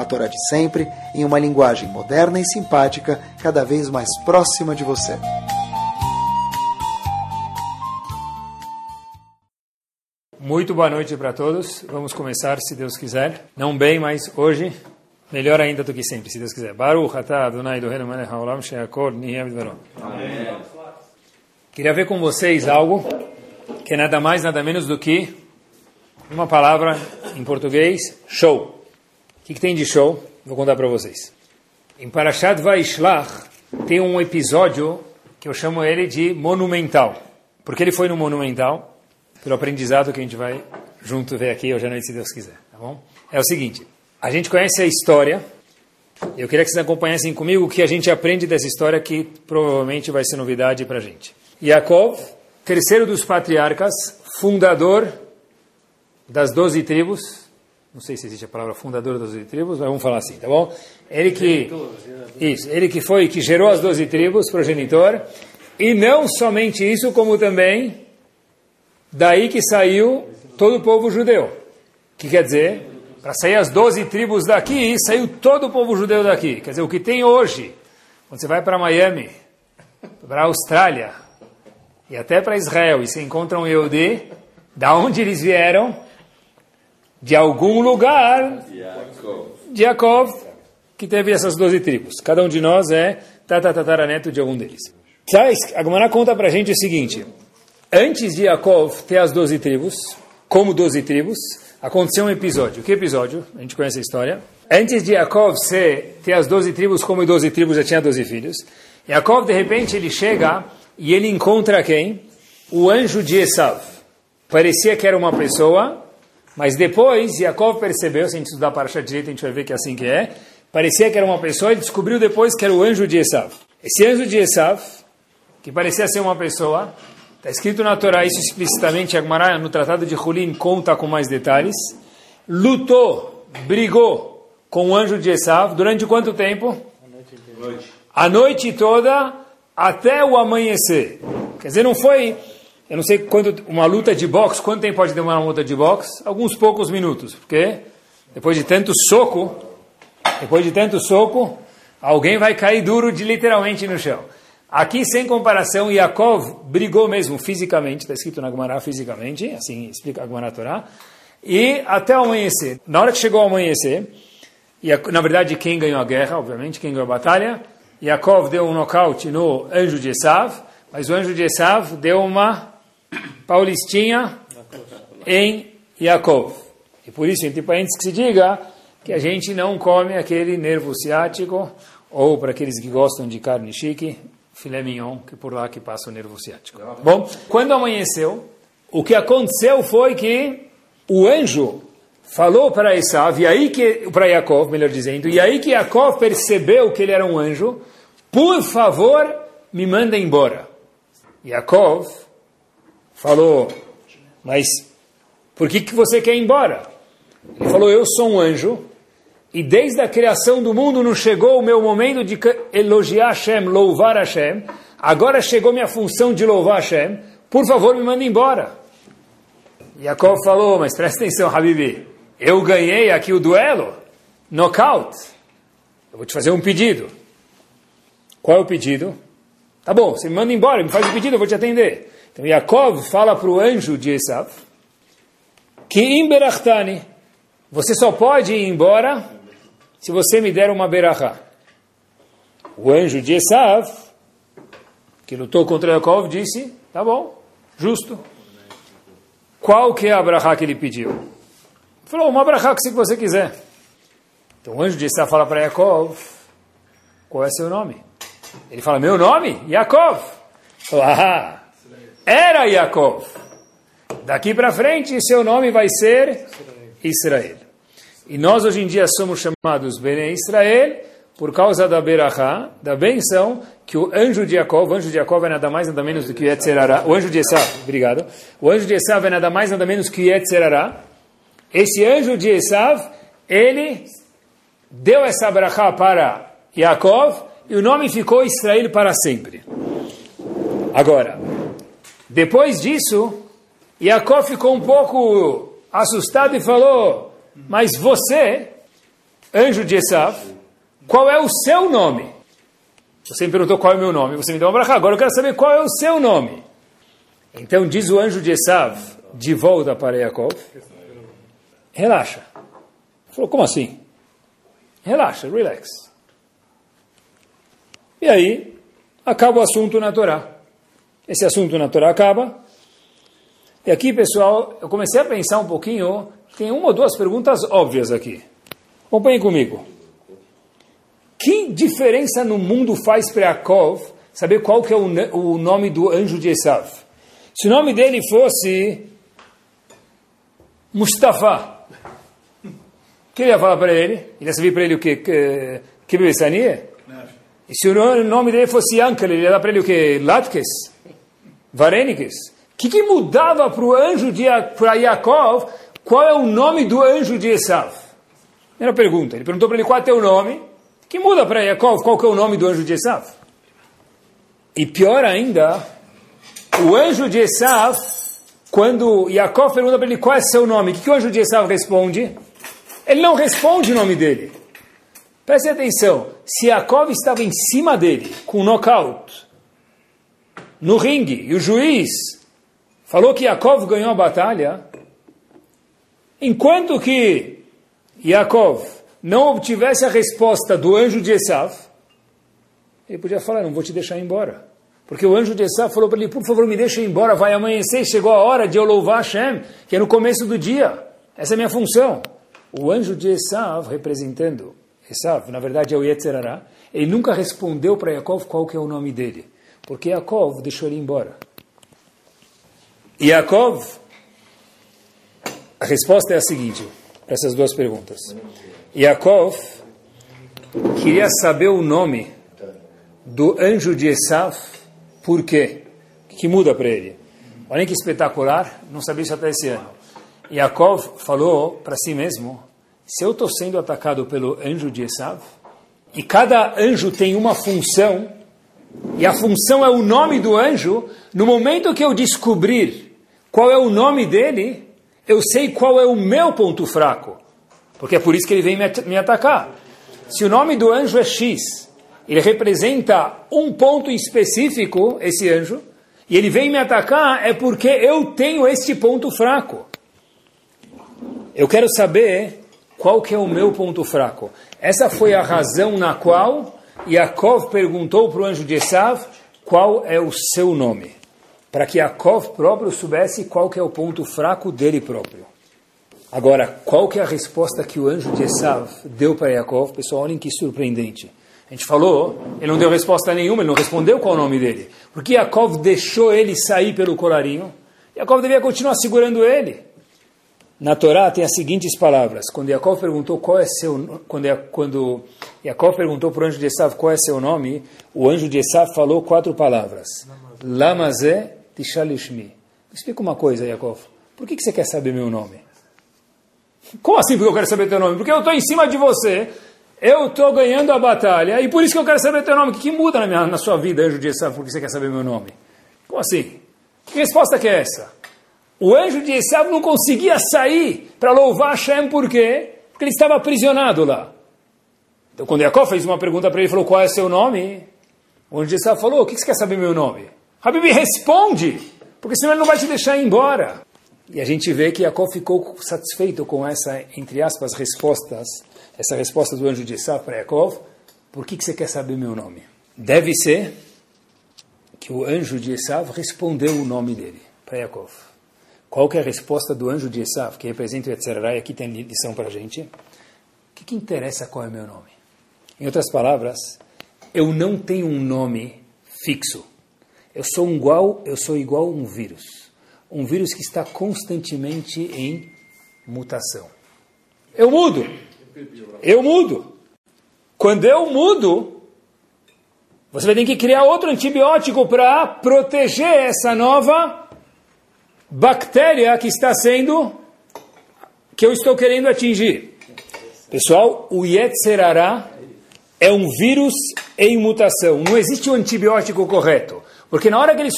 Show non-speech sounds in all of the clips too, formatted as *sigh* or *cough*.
a Torá de sempre, em uma linguagem moderna e simpática, cada vez mais próxima de você. Muito boa noite para todos. Vamos começar, se Deus quiser. Não bem, mas hoje, melhor ainda do que sempre, se Deus quiser. Baruch atah Adonai Eloheinu melech haolam she'akol b'dvaro. Queria ver com vocês algo que é nada mais, nada menos do que uma palavra em português, show. Que, que tem de show? Vou contar para vocês. Em Parashat Vaishlach tem um episódio que eu chamo ele de monumental. Porque ele foi no monumental, pelo aprendizado que a gente vai junto ver aqui hoje à noite, se Deus quiser. Tá bom? É o seguinte, a gente conhece a história, eu queria que vocês acompanhassem comigo o que a gente aprende dessa história que provavelmente vai ser novidade para a gente. Yaakov, terceiro dos patriarcas, fundador das doze tribos, não sei se existe a palavra fundador das doze tribos, mas vamos falar assim, tá bom? Ele que, isso, ele que foi, que gerou as doze tribos, progenitor, e não somente isso, como também, daí que saiu todo o povo judeu. Que quer dizer? Para sair as doze tribos daqui, saiu todo o povo judeu daqui. Quer dizer, o que tem hoje, quando você vai para Miami, para a Austrália, e até para Israel, e se encontram um Yehudi, da onde eles vieram? De algum lugar de Yaakov, que teve essas 12 tribos. Cada um de nós é tatataraneto de algum deles. A Gemara conta para a gente o seguinte, antes de Yaakov ter as 12 tribos, como 12 tribos, aconteceu um episódio. Que episódio? A gente conhece a história. Antes de Yaakov ser, ter as 12 tribos, como 12 tribos já tinha 12 filhos, Yaakov, de repente, ele chega e ele encontra quem? O anjo de Esav. Parecia que era uma pessoa, mas depois, Yaakov percebeu, se a gente estudar para a direita, a gente vai ver que é assim que é. Parecia que era uma pessoa, ele descobriu depois que era o anjo de Esav. Esse anjo de Esav, que parecia ser uma pessoa, está escrito na Torá, isso explicitamente, Agmará, no Tratado de Hulin, conta com mais detalhes, lutou, brigou com o anjo de Esav, durante quanto tempo? A noite, a noite toda, até o amanhecer. Quer dizer, não foi eu não sei quanto uma luta de boxe, quanto tempo pode demorar uma luta de boxe? Alguns poucos minutos, porque depois de tanto soco, depois de tanto soco, alguém vai cair duro de literalmente no chão. Aqui, sem comparação, Yaakov brigou mesmo fisicamente, está escrito na Gemara fisicamente, assim explica a Gemara Torá, e até amanhecer. Na hora que chegou ao amanhecer, e na verdade quem ganhou a guerra, obviamente, quem ganhou a batalha, Yaakov deu um nocaute no anjo de Esav, mas o anjo de Esav deu uma Paulistinha em Yaakov. E por isso, entre parênteses, que se diga que a gente não come aquele nervo ciático, ou para aqueles que gostam de carne chique, filé mignon, que por lá que passa o nervo ciático. Bom, quando amanheceu, o que aconteceu foi que o anjo falou para Esav, e aí que, para Yaakov, melhor dizendo, e aí que Yaakov percebeu que ele era um anjo, por favor, me manda embora. Yaakov falou, mas por que, que você quer ir embora? Ele falou, eu sou um anjo, e desde a criação do mundo não chegou o meu momento de elogiar Hashem, louvar Hashem, agora chegou minha função de louvar Hashem, por favor me manda embora. Jacob falou, mas presta atenção, Habibi, eu ganhei aqui o duelo, knockout, eu vou te fazer um pedido. Qual é o pedido? Tá bom, você me manda embora, me faz o pedido, eu vou te atender. Então Yaakov fala para o anjo de Esav que em Berachtani você só pode ir embora se você me der uma berachá. O anjo de Esav, que lutou contra Yaakov, disse, tá bom, justo. Qual que é a berachá que ele pediu? Ele falou, uma berachá que você quiser. Então o anjo de Esav fala para Yaakov, qual é seu nome? Ele fala, meu nome? Yaakov. Ah, era Yaakov. Daqui para frente, seu nome vai ser Israel. E nós hoje em dia somos chamados Bene Israel por causa da Berachá, da benção, que o anjo de Jacob, o anjo de Jacob é nada mais nada menos do que Yetzerará, o anjo de Esav, obrigado, o anjo de Esav é nada mais nada menos que Yetzerará, esse anjo de Esav, ele deu essa Berachá para Yaakov, e o nome ficou Israel para sempre. Agora, depois disso, Yaakov ficou um pouco assustado e falou, mas você, anjo de Esav, qual é o seu nome? Você me perguntou qual é o meu nome, você me deu uma brachá, agora eu quero saber qual é o seu nome. Então diz o anjo de Esav, de volta para Yaakov, relaxa. Ele falou, como assim? Relaxa, relax. E aí, acaba o assunto na Torá. Esse assunto na Torá acaba. E aqui, pessoal, eu comecei a pensar um pouquinho, tem uma ou duas perguntas óbvias aqui. Acompanhem comigo. Que diferença no mundo faz para Yaakov saber qual que é o, o nome do anjo de Esav? Se o nome dele fosse Mustafa, o que ele ia falar para ele? Ele ia saber para ele o que? Que, que E se o nome dele fosse Yankel, ele ia dar para ele o que? Latkes? Varenikes? O que, que mudava para o anjo de para Yaakov? Qual é o nome do anjo de Esav? Primeira pergunta. Ele perguntou para ele qual é o nome que muda para Yaakov qual que é o nome do anjo de Esav. E pior ainda, o anjo de Esav, quando Yaakov pergunta para ele qual é seu nome, o que, que o anjo de Esav responde? Ele não responde o nome dele. Preste atenção, se Yaakov estava em cima dele, com um knockout, no ringue, e o juiz falou que Yaakov ganhou a batalha, enquanto que Yaakov não obtivesse a resposta do anjo de Esav, ele podia falar, não vou te deixar embora. Porque o anjo de Esav falou para ele, por favor, me deixa embora, vai amanhecer, chegou a hora de eu louvar Hashem, que é no começo do dia. Essa é a minha função. O anjo de Esav, representando Esav, na verdade é o Yetzerará, ele nunca respondeu para Yaakov qual que é o nome dele. Porque Yaakov deixou ele embora. Yaakov, a resposta é a seguinte, para essas duas perguntas. Yaakov queria saber o nome do anjo de Esav, por quê? O que muda para ele? Olha que espetacular, não sabia isso até esse ano. Yaakov falou para si mesmo, se eu estou sendo atacado pelo anjo de Esav, e cada anjo tem uma função, e a função é o nome do anjo, no momento que eu descobrir qual é o nome dele, eu sei qual é o meu ponto fraco. Porque é por isso que ele vem me atacar. Se o nome do anjo é X, ele representa um ponto específico, esse anjo, e ele vem me atacar, é porque eu tenho este ponto fraco. Eu quero saber qual que é o meu ponto fraco. Essa foi a razão na qual Yaakov perguntou para o anjo de Esav qual é o seu nome. Para que Yaakov próprio soubesse qual é o ponto fraco dele próprio. Agora, qual que é a resposta que o anjo de Esav deu para Yaakov? Pessoal, olhem que surpreendente. A gente falou, ele não deu resposta nenhuma, ele não respondeu qual é o nome dele. Porque Yaakov deixou ele sair pelo colarinho. Yaakov devia continuar segurando ele. Na Torá tem as seguintes palavras. Quando Yaakov perguntou qual é seu quando quando Yaakov perguntou para o anjo de Esav qual é seu nome, o anjo de Esav falou quatro palavras. Lamazé tishalishmi. Explica uma coisa, Yaakov. Por que, que você quer saber meu nome? Como assim porque eu quero saber teu nome? Porque eu estou em cima de você, eu estou ganhando a batalha, e por isso que eu quero saber teu nome. O que, que muda na, minha, na sua vida, anjo de Esav, porque você quer saber meu nome? Como assim? Que resposta que é essa? O anjo de Esav não conseguia sair para louvar Hashem, por quê? Porque ele estava aprisionado lá. Então quando Jacob fez uma pergunta para ele, falou, qual é seu nome? O anjo de Esav falou, o que você quer saber meu nome? Habib responde, porque senão ele não vai te deixar ir embora. E a gente vê que Jacob ficou satisfeito com essa, entre aspas, respostas, essa resposta do anjo de Esav para Jacob. Por que, você quer saber meu nome? Deve ser que o anjo de Esav respondeu o nome dele para Jacob. Qual que é a resposta do anjo de Esav, que representa o Yetzirah, e aqui tem lição para a gente? O que, que interessa qual é meu nome? Em outras palavras, eu não tenho um nome fixo. Eu sou igual, eu sou igual a um vírus um vírus que está constantemente em mutação. Eu mudo. Eu mudo. Quando eu mudo, você vai ter que criar outro antibiótico para proteger essa nova bactéria que está sendo, que eu estou querendo atingir. Pessoal, o Yetzerará é um vírus em mutação. Não existe um antibiótico correto. Porque na hora que eles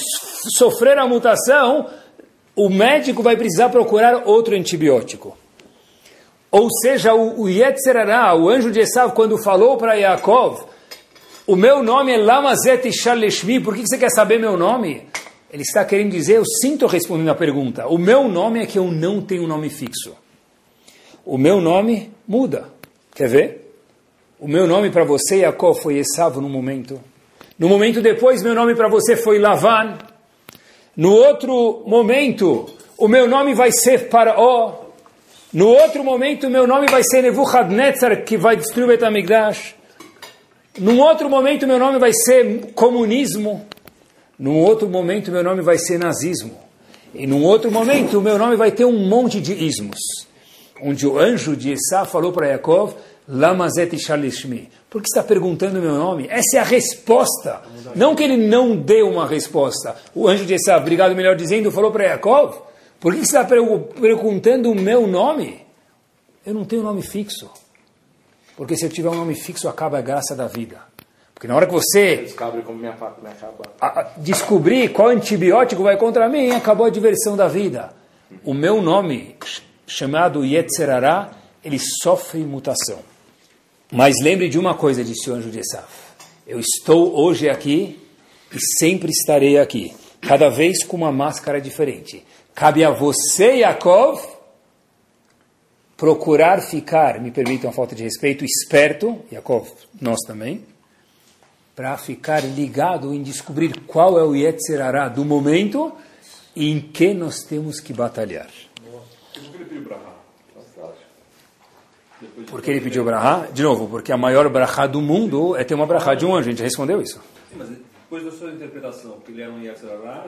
sofreram a mutação, o médico vai precisar procurar outro antibiótico. Ou seja, o, o Yetzerará, o anjo de Esav, quando falou para Yaakov, o meu nome é Lamazet Shaleshmi, por que você quer saber meu nome? Ele está querendo dizer, eu sinto respondendo a pergunta, o meu nome é que eu não tenho nome fixo. O meu nome muda. Quer ver? O meu nome para você, Yaakov, foi Esav no momento. No momento depois, meu nome para você foi Lavan. No outro momento, o meu nome vai ser Paraó. No outro momento, o meu nome vai ser Nebuchadnezzar, que vai destruir o Betamigdash. Num outro momento, meu nome vai ser comunismo. Num outro momento, meu nome vai ser nazismo. E num outro momento, o meu nome vai ter um monte de ismos. Onde o anjo de Esá falou para Yaakov, Lamazet Shalishmi. Por que está perguntando meu nome? Essa é a resposta. Não que ele não deu uma resposta. O anjo de Esá, obrigado melhor dizendo, falou para Yaakov, por que está perguntando o meu nome? Eu não tenho nome fixo. Porque se eu tiver um nome fixo, acaba a graça da vida. Porque na hora que você descobrir qual antibiótico vai contra mim, acabou a diversão da vida. O meu nome, chamado Yetzerará, ele sofre mutação. Mas lembre de uma coisa, disse o anjo de Esaf. Eu estou hoje aqui e sempre estarei aqui. Cada vez com uma máscara diferente. Cabe a você, Yaakov, procurar ficar, me permitam a falta de respeito, esperto, Yaakov, nós também, para ficar ligado em descobrir qual é o Yetzirará do momento e em que nós temos que batalhar. Por que ele pediu brahá? De novo, porque a maior brahá do mundo é ter uma brahá de um anjo. A gente respondeu isso. Sim, mas depois da sua interpretação, que ele era um Yetzirará,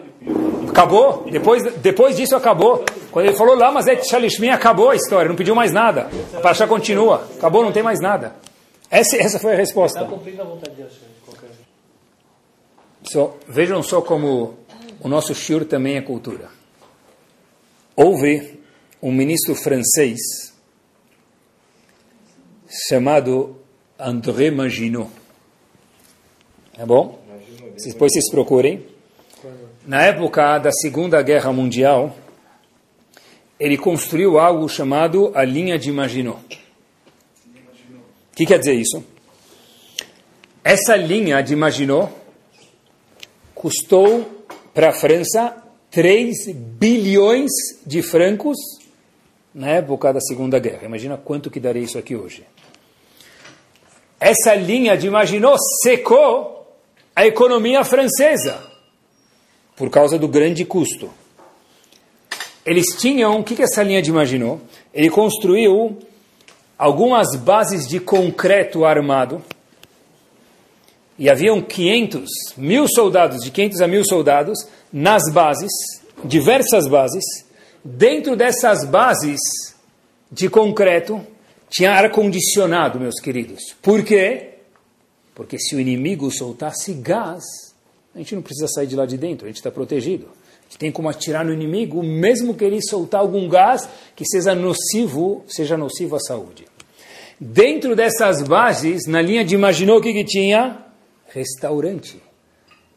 Acabou. Depois, depois disso acabou. Quando ele falou lá, mas é Shalishmi, acabou a história. Não pediu mais nada. A paraxá continua. Acabou, não tem mais nada. Essa, essa foi a resposta. Está cumprindo a vontade de Hashem. Só, vejam só como o nosso shiur também é cultura. Houve um ministro francês chamado André Maginot. É bom? Depois vocês procurem. Na época da Segunda Guerra Mundial, ele construiu algo chamado a linha de Maginot. O que quer dizer isso? Essa linha de Maginot custou para a França 3 bilhões de francos na época da Segunda Guerra. Imagina quanto que daria isso aqui hoje. Essa linha de Maginot secou a economia francesa por causa do grande custo. Eles tinham, o que que essa linha de Maginot? Ele construiu algumas bases de concreto armado e haviam 500, mil soldados, de 500 a mil soldados, nas bases, diversas bases. Dentro dessas bases de concreto, tinha ar-condicionado, meus queridos. Por quê? Porque se o inimigo soltasse gás, a gente não precisa sair de lá de dentro, a gente está protegido. A gente tem como atirar no inimigo, mesmo que ele soltar algum gás que seja nocivo, seja nocivo à saúde. Dentro dessas bases, na linha de Maginot, o que, que tinha? Restaurante.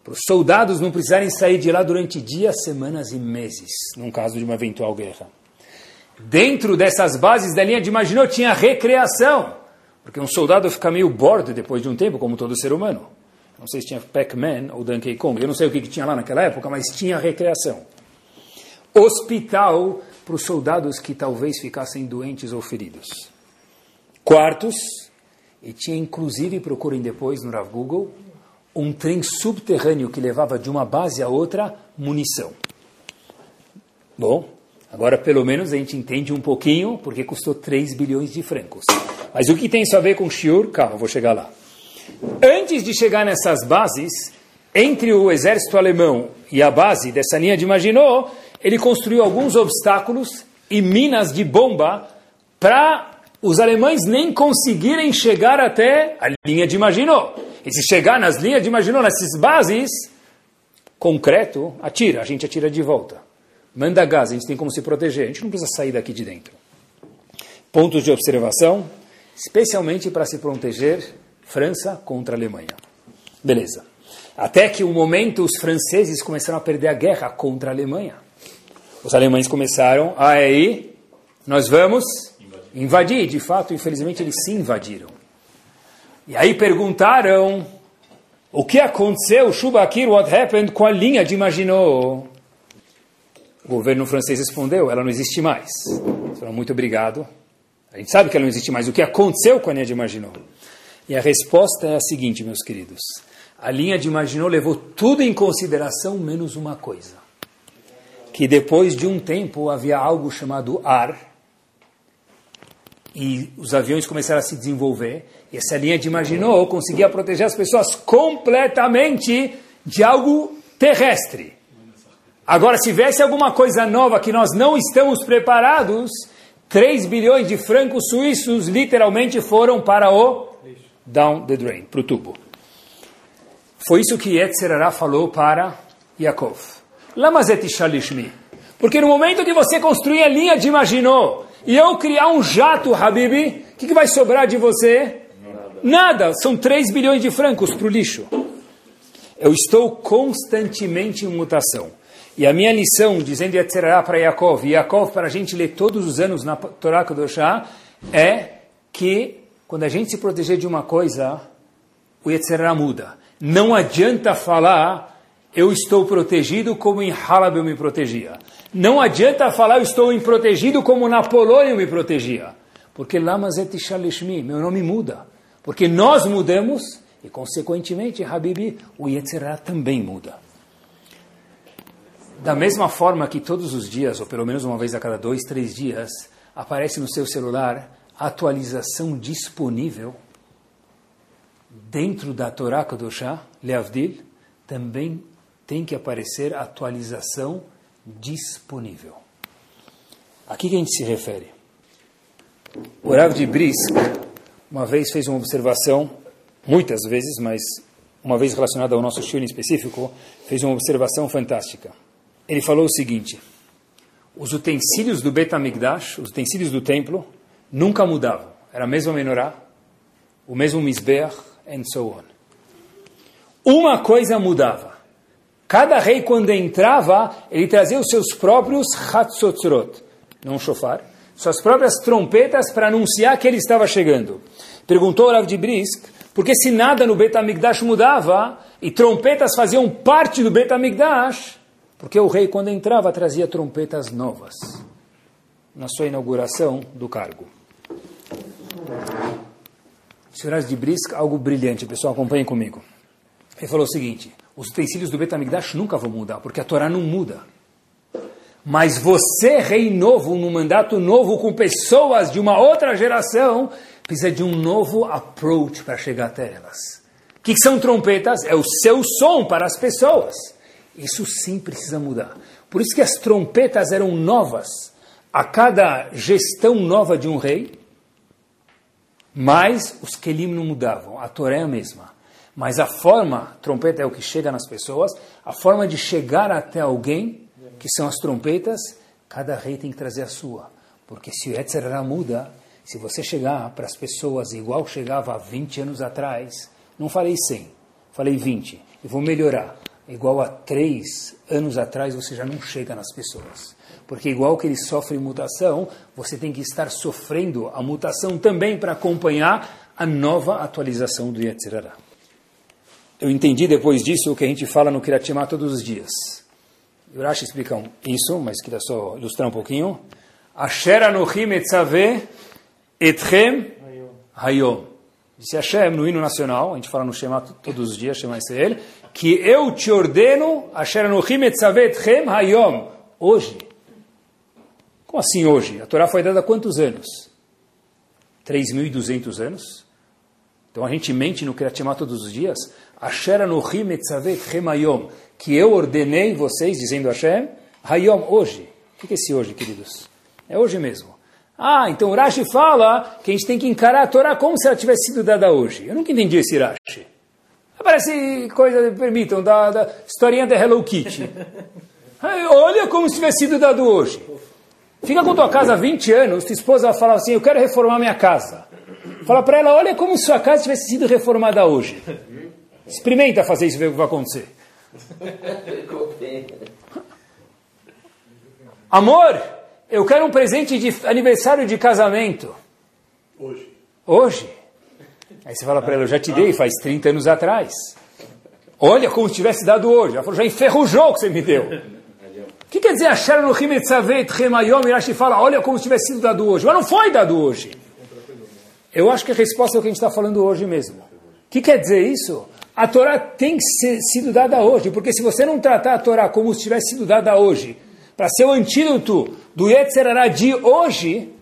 Para os soldados não precisarem sair de lá durante dias, semanas e meses, num caso de uma eventual guerra. Dentro dessas bases da linha de Maginot tinha recreação, porque um soldado fica meio bordo depois de um tempo, como todo ser humano. Não sei se tinha Pac-Man ou Donkey Kong, eu não sei o que, que tinha lá naquela época, mas tinha recreação. Hospital para os soldados que talvez ficassem doentes ou feridos. Quartos, e tinha inclusive, procurem depois no Rav Google, um trem subterrâneo que levava de uma base a outra munição. Bom, agora pelo menos a gente entende um pouquinho porque custou 3 bilhões de francos. Mas o que tem isso a ver com Shiur? Calma, vou chegar lá. Antes de chegar nessas bases, entre o exército alemão e a base dessa linha de Maginot, ele construiu alguns obstáculos e minas de bomba para os alemães nem conseguirem chegar até a linha de Maginot. E se chegar nas linhas de nessas bases, concreto, atira, a gente atira de volta. Manda gás, a gente tem como se proteger, a gente não precisa sair daqui de dentro. Pontos de observação, especialmente para se proteger França contra a Alemanha. Beleza. Até que um momento os franceses começaram a perder a guerra contra a Alemanha. Os alemães começaram, ah, é aí, nós vamos invadir. De fato, infelizmente, eles se invadiram. E aí perguntaram, o que aconteceu, Shubakir, what happened com a linha de Maginot? O governo francês respondeu, ela não existe mais. Falaram, muito obrigado. A gente sabe que ela não existe mais. O que aconteceu com a linha de Maginot? E a resposta é a seguinte, meus queridos. A linha de Maginot levou tudo em consideração, menos uma coisa. Que depois de um tempo havia algo chamado ar, e os aviões começaram a se desenvolver, e essa linha de Maginot conseguia proteger as pessoas completamente de algo terrestre. Agora, se viesse alguma coisa nova que nós não estamos preparados, 3 bilhões de francos suíços literalmente foram para o down the drain, para o tubo. Foi isso que Yetzerará falou para Yaakov. Lamazet shalishmi. Porque no momento de você construir a linha de Maginot e eu criar um jato, Habibi, o que, que, vai sobrar de você? Nada. Nada. São 3 bilhões de francos para o lixo. Eu estou constantemente em mutação. E a minha lição, dizendo Yetzerará para Yaakov, e Yaakov para a gente ler todos os anos na Torá Kodoshá, é que quando a gente se proteger de uma coisa, o Yetzerará muda. Não adianta falar, eu estou protegido como em Halab eu me protegia. Não adianta falar, eu estou protegido como na Polônia eu me protegia. Porque Lamazet Shalishmi, meu nome muda. Porque nós mudamos e, consequentemente, Habibi, o Yetzirah também muda. Da mesma forma que todos os dias, ou pelo menos uma vez a cada dois, três dias, aparece no seu celular a atualização disponível dentro da Torá Kadoshá, Leavdil, também tem que aparecer a atualização disponível. A que a gente se refere? O Rav de Brisk, uma vez fez uma observação, muitas vezes, mas uma vez relacionada ao nosso estilo em específico, fez uma observação fantástica. Ele falou o seguinte, os utensílios do Betamigdash, os utensílios do templo, nunca mudavam. Era a mesma menorá, o mesmo misbeach, and so on. Uma coisa mudava. Cada rei, quando entrava, ele trazia os seus próprios hatzotzrot, não shofar, suas próprias trompetas para anunciar que ele estava chegando. Perguntou Rav de Brisk, porque se nada no Betamigdash mudava, e trompetas faziam parte do Betamigdash, porque o rei, quando entrava, trazia trompetas novas na sua inauguração do cargo. Senhoras de Brisk, algo brilhante, pessoal, acompanhem comigo. Ele falou o seguinte: os utensílios do Betamigdash nunca vão mudar, porque a Torá não muda. Mas você, rei novo, num mandato novo, com pessoas de uma outra geração, precisa de um novo approach para chegar até elas. O que, são trompetas? É o seu som para as pessoas. Isso sim precisa mudar. Por isso que as trompetas eram novas a cada gestão nova de um rei, mas os Kelim não mudavam, a Torá é a mesma. Mas a forma, trompeta é o que chega nas pessoas, a forma de chegar até alguém, que são as trompetas, cada rei tem que trazer a sua. Porque se o Yetzirah muda, se você chegar para as pessoas igual chegava há 20 anos atrás, não falei 100, falei 20, e vou melhorar. Igual a 3 anos atrás, você já não chega nas pessoas. Porque igual que ele sofre mutação, você tem que estar sofrendo a mutação também para acompanhar a nova atualização do Yetzirah. Eu entendi depois disso o que a gente fala no Kiratimá todos os dias. Urashi explica isso, mas queria só ilustrar um pouquinho. Asher anochim etzave etchem hayom. Disse Hashem no hino nacional, a gente fala no Shema todos os dias, Shema Israel, que eu te ordeno, Asher anochim etzave etchem hayom. Hoje. Como assim hoje? A Torá foi dada há quantos anos? 3.200 anos? Então a gente mente no Kriyat todos os dias. Asher anochim etzavet hayom. Que eu ordenei vocês, dizendo Hashem, hayom, hoje. O que é esse hoje, queridos? É hoje mesmo. Ah, então Rashi fala que a gente tem que encarar a Torá como se ela tivesse sido dada hoje. Eu nunca entendi esse Rashi. Parece coisa, permitam, da, da historinha da Hello Kitty. *laughs* Olha como se tivesse sido dado hoje. Fica com tua casa há 20 anos, tua esposa fala assim, eu quero reformar minha casa. Fala para ela, olha como sua casa tivesse sido reformada hoje. Experimenta fazer isso e ver o que vai acontecer. Amor, eu quero um presente de aniversário de casamento. Hoje. Hoje? Aí você fala para ela, eu já te dei faz 30 anos atrás. Olha como se tivesse dado hoje. Ela falou, já enferrujou o que você me deu. O que quer dizer achar no Himetzavet, Remayom, Irashi fala, olha como se tivesse sido dado hoje. Mas não foi dado hoje. Eu acho que a resposta é o que a gente está falando hoje mesmo. O que quer dizer isso? A Torá tem que ser sido dada hoje, porque se você não tratar a Torá como se tivesse sido dada hoje, para ser o antídoto do Yetzerará de hoje,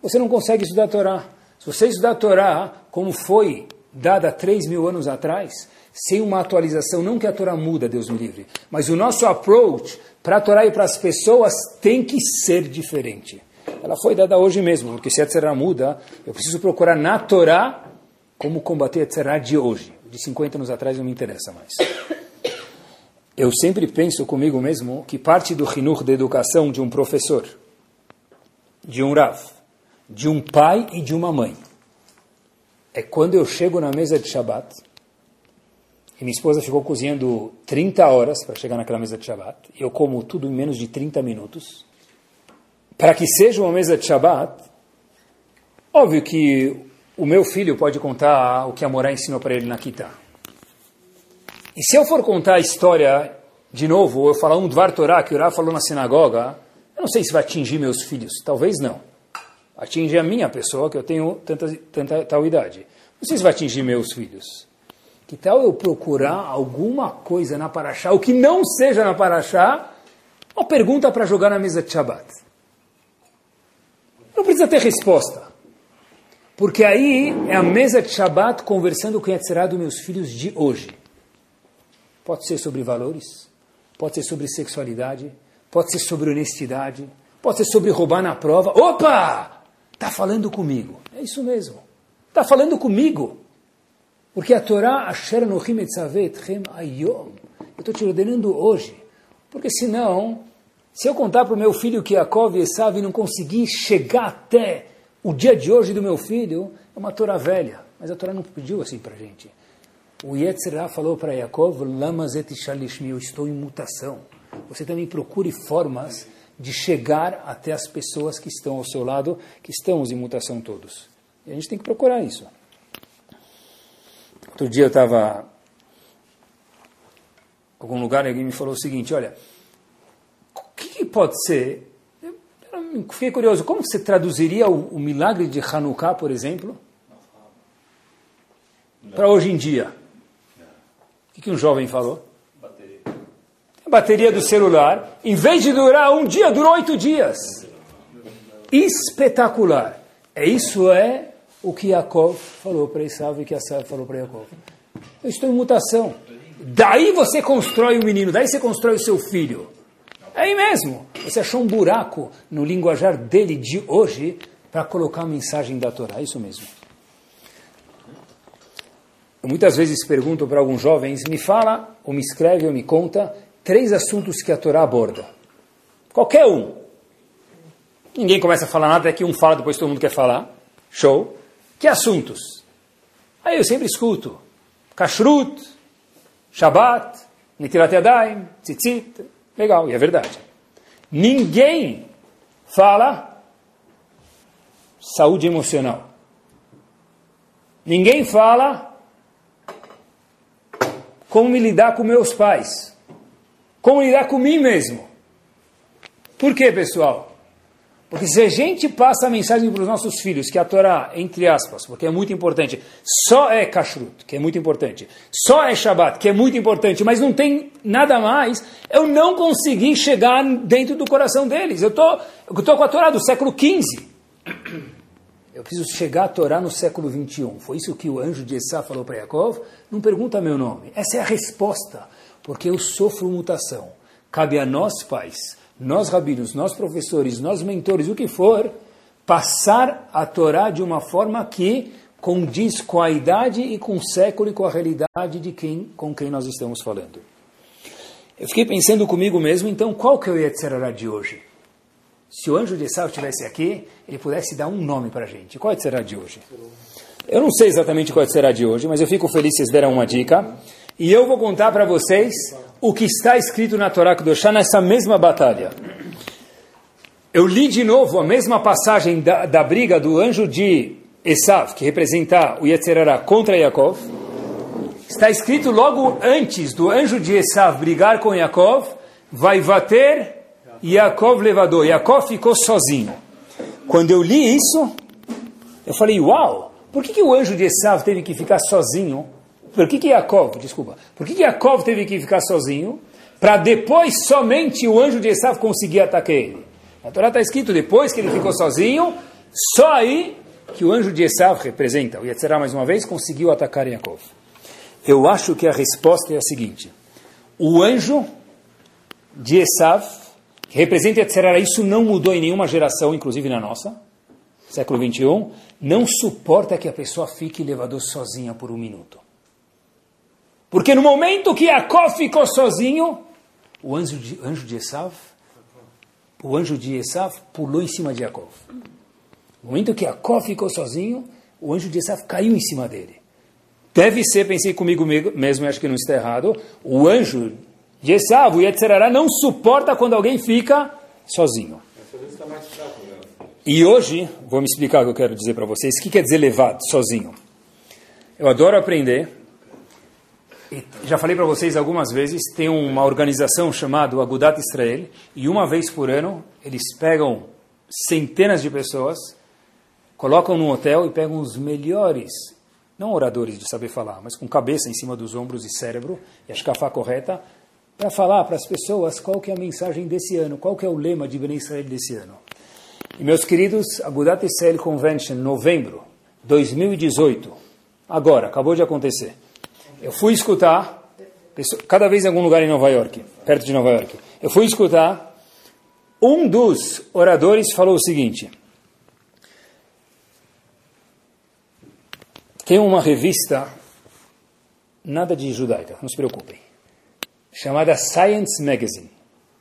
você não consegue estudar a Torá. Se você estudar a Torá como foi dada 3 mil anos atrás, sem uma atualização, não que a Torá muda, Deus me livre, mas o nosso approach para a Torá e para as pessoas tem que ser diferente. Ela foi dada hoje mesmo, porque se a Tzerá muda, eu preciso procurar na Torá como combater a Tzerá de hoje. De 50 anos atrás não me interessa mais. Eu sempre penso comigo mesmo que parte do rinur da educação de um professor, de um Rav, de um pai e de uma mãe, é quando eu chego na mesa de Shabbat, e minha esposa ficou cozinhando 30 horas para chegar naquela mesa de Shabbat, e eu como tudo em menos de 30 minutos, para que seja uma mesa de Shabbat, óbvio que o meu filho pode contar o que a Morá ensinou para ele na Kitá. E se eu for contar a história de novo, ou eu falar um Dvar Torah que o Rav falou na sinagoga, eu não sei se vai atingir meus filhos, talvez não. Atinge a minha pessoa, que eu tenho tanta, tanta tal idade. Não sei se vai atingir meus filhos. Que tal eu procurar alguma coisa na Paraxá, o que não seja na Paraxá, uma pergunta para jogar na mesa de Shabbat? Não precisa ter resposta. Porque aí é a mesa de Shabbat conversando com Yetzirah dos meus filhos de hoje. Pode ser sobre valores, pode ser sobre sexualidade, pode ser sobre honestidade, pode ser sobre roubar na prova. Opa! Está falando comigo. É isso mesmo. Está falando comigo. Porque a Torá, Asher Nohim Etzavet Chem Ayom. Eu estou te ordenando hoje. Porque senão, se eu contar para o meu filho que Yaakov e Esav não conseguir chegar até o dia de hoje do meu filho, é uma Torá velha. Mas a Torá não pediu assim para a gente. O Yetzirah falou para Yaakov, Lamazet Shalishmi, eu estou em mutação. Você também procure formas de chegar até as pessoas que estão ao seu lado, que estamos em mutação todos. E a gente tem que procurar isso. Outro dia eu estava em algum lugar e alguém me falou o seguinte, olha, o que, que pode ser? Fiquei curioso, como você traduziria o, o milagre de Hanukkah, por exemplo, para hoje em dia? O que, que um jovem falou? A bateria do celular, em vez de durar um dia, durou oito dias. Espetacular. É isso é o que Yaakov falou para Esav e que Esav falou para Yaakov. Eu estou em mutação. Daí você constrói o menino, daí você constrói o seu filho. É aí mesmo. Você achou um buraco no linguajar dele de hoje para colocar a mensagem da Torá. É isso mesmo. Eu muitas vezes pergunto para alguns jovens, me fala, ou me escreve, ou me conta, três assuntos que a Torá aborda. Qualquer um. Ninguém começa a falar nada, é que um fala, depois todo mundo quer falar. Show. Que assuntos? Aí eu sempre escuto. Kashrut, Shabbat, Netilat Yadayim, Tzitzit. Legal, e é verdade. Ninguém fala saúde emocional. Ninguém fala como me lidar com meus pais. Como lidar com mim mesmo. Por quê, pessoal? Porque se a gente passa a mensagem para os nossos filhos que a Torá, entre aspas, porque é muito importante, só é kashrut, que é muito importante, só é Shabbat, que é muito importante, mas não tem nada mais, eu não consegui chegar dentro do coração deles. Eu tô, estou com a Torá do século XV. Eu preciso chegar à Torá no século XXI. Foi isso que o anjo de Essá falou para Yaakov. Não pergunta meu nome. Essa é a resposta. Porque eu sofro mutação. Cabe a nós, pais, nós rabinos, nós professores, nós mentores, o que for, passar a Torá de uma forma que condiz com a idade e com o século e com a realidade de quem com quem nós estamos falando. Eu fiquei pensando comigo mesmo, então, qual que é o Yetzirará de hoje? Se o anjo de Esaú estivesse aqui, ele pudesse dar um nome para a gente. Qual é o Yetzirará de hoje? Eu não sei exatamente qual será de hoje, mas eu fico feliz se vocês deram uma dica. E eu vou contar para vocês o que está escrito na Torá Kedoshá nessa mesma batalha. Eu li de novo a mesma passagem da, da briga do anjo de Esav, que representa o Yetzerará contra Yaakov. Está escrito logo antes do anjo de Esav brigar com Yaakov, vai bater Yaakov levador. Yaakov ficou sozinho. Quando eu li isso, eu falei, uau, por que, que o anjo de Esav teve que ficar sozinho? Por que, que Yaakov, desculpa, por que, que Yaakov teve que ficar sozinho? Para depois somente o anjo de Esav conseguir atacar ele. Na Torá está escrito, depois que ele ficou sozinho, só aí que o anjo de Esav representa, o Yetzirah mais uma vez, conseguiu atacar Yaakov. Eu acho que a resposta é a seguinte. O anjo de Esav, que representa Yetzirah, isso não mudou em nenhuma geração, inclusive na nossa, século 21, não suporta que a pessoa fique elevador sozinha por um minuto. Porque no momento que Yaakov ficou sozinho, o anjo de, anjo de Esav, o anjo de Esav pulou em cima de Yaakov. No momento que Yaakov ficou sozinho, o anjo de Esav caiu em cima dele. Deve ser, pensei comigo mesmo, acho que não está errado, o anjo de Esav, o Yetzerará, não suporta quando alguém fica sozinho. E hoje, vou me explicar o que eu quero dizer para vocês. O que quer dizer levado, sozinho? Eu adoro aprender. Já falei para vocês algumas vezes, tem uma organização chamada Agudat Israel, e uma vez por ano eles pegam centenas de pessoas, colocam num hotel e pegam os melhores, não oradores de saber falar, mas com cabeça em cima dos ombros e cérebro, e a escafá correta, para falar para as pessoas qual que é a mensagem desse ano, qual que é o lema de Ben Israel desse ano. E meus queridos, Agudat Israel Convention, novembro 2018, agora, acabou de acontecer. Eu fui escutar, cada vez em algum lugar em Nova York, perto de Nova York, eu fui escutar, um dos oradores falou o seguinte, tem uma revista, nada de judaica, não se preocupem, chamada Science Magazine,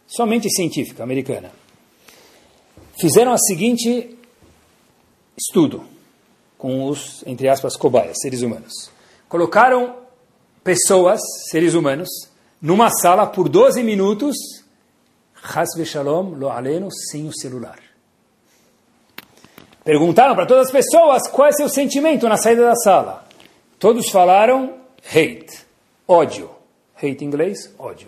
somente científica, americana fizeram o seguinte estudo com os, entre aspas, cobaias, seres humanos. Colocaram pessoas, seres humanos, numa sala por 12 minutos, Hasve Shalom, lo aleno, sem o celular. Perguntaram para todas as pessoas qual é seu sentimento na saída da sala. Todos falaram hate, ódio. Hate em inglês, ódio.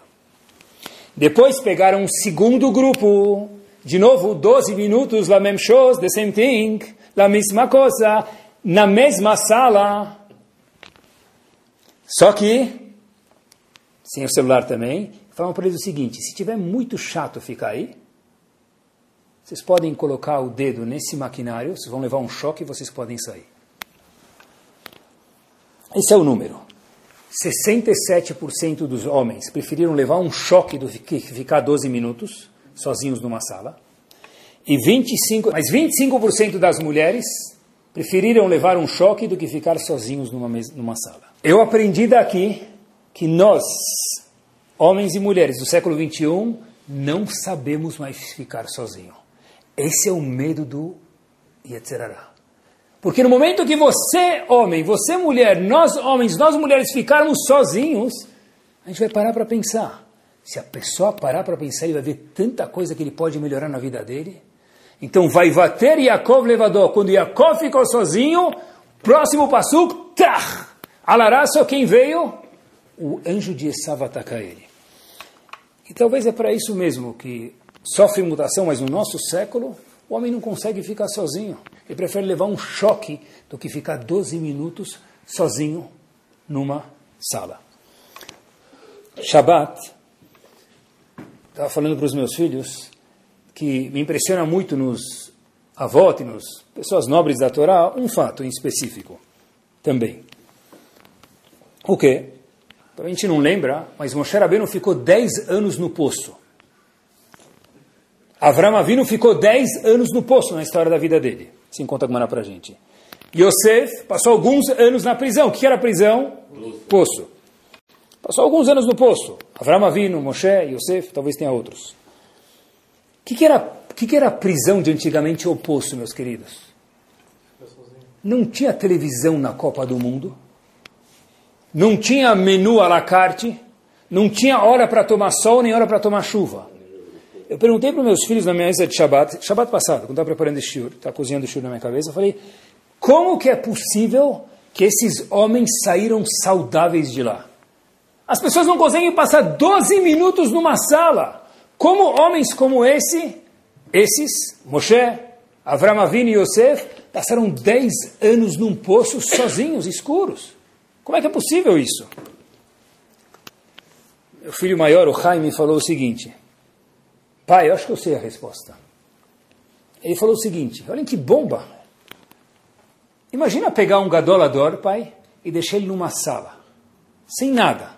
Depois pegaram um segundo grupo de novo, 12 minutos, la même chose, the same thing, la mesma coisa, na mesma sala. Só que, sem o celular também, falam para eles o seguinte, se tiver muito chato ficar aí, vocês podem colocar o dedo nesse maquinário, vocês vão levar um choque e vocês podem sair. Esse é o número. 67% dos homens preferiram levar um choque do que ficar 12 minutos sozinhos numa sala. E 25, mas 25% das mulheres preferiram levar um choque do que ficar sozinhos numa, numa sala. Eu aprendi daqui que nós, homens e mulheres do século 21, não sabemos mais ficar sozinhos. Esse é o medo do Yetzerará. Porque no momento que você, homem, você, mulher, nós, homens, nós, mulheres, ficarmos sozinhos, a gente vai parar para pensar. Se a pessoa parar para pensar, ele vai ver tanta coisa que ele pode melhorar na vida dele. Então, vai bater Yaakov levador. Quando Yaakov ficou sozinho, próximo passo, trach! Alará, só quem veio? O anjo de Esav atacar ele. E talvez é para isso mesmo que sofre mutação, mas no nosso século, o homem não consegue ficar sozinho. Ele prefere levar um choque do que ficar 12 minutos sozinho numa sala. Shabbat estava falando para os meus filhos que me impressiona muito nos avós e nos pessoas nobres da Torá um fato em específico também. O quê? A gente não lembra, mas Moshe Rabbeinu ficou 10 anos no poço. Avram Avinu ficou 10 anos no poço na história da vida dele. Assim conta como para a gente. Yosef passou alguns anos na prisão. O que era prisão? Poço. Passou alguns anos no poço. Avram Avinu, Moshe, Yosef, talvez tenha outros. Que, que, era, que, que era a prisão de antigamente ou poço, meus queridos? Não tinha televisão na Copa do Mundo. Não tinha menu à la carte. Não tinha hora para tomar sol nem hora para tomar chuva. Eu perguntei para meus filhos na minha mesa de Shabbat, Shabbat passado, quando estava preparando esse shiur, estava cozinhando o shiur na minha cabeça, eu falei, como que é possível que esses homens saíram saudáveis de lá? As pessoas não conseguem passar 12 minutos numa sala. Como homens como esse, esses, Moshe, Avram Avinu e Yosef, passaram 10 anos num poço sozinhos, escuros. Como é que é possível isso? Meu filho maior, o Jaime, falou o seguinte: Pai, eu acho que eu sei a resposta. Ele falou o seguinte: olhem que bomba. Imagina pegar um gadolador, pai, e deixar ele numa sala, sem nada.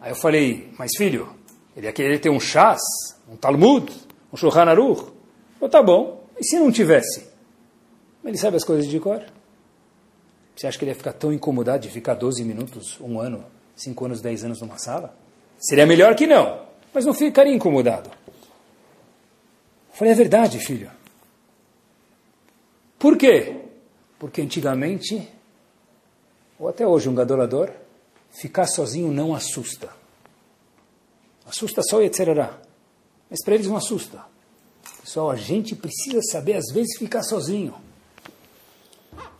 Aí eu falei, mas filho, ele ia querer ter um chás, um Talmud, um Shulchan Aruch. Falei, tá bom, e se não tivesse? Ele sabe as coisas de cor. Você acha que ele ia ficar tão incomodado de ficar 12 minutos, um ano, 5 anos, 10 anos numa sala? Seria melhor que não, mas não ficaria incomodado. Eu falei, é verdade, filho. Por quê? Porque antigamente, ou até hoje, um gadolador, ficar sozinho não assusta. Assusta só o Yetzerará. Mas para eles não assusta. Pessoal, a gente precisa saber, às vezes, ficar sozinho.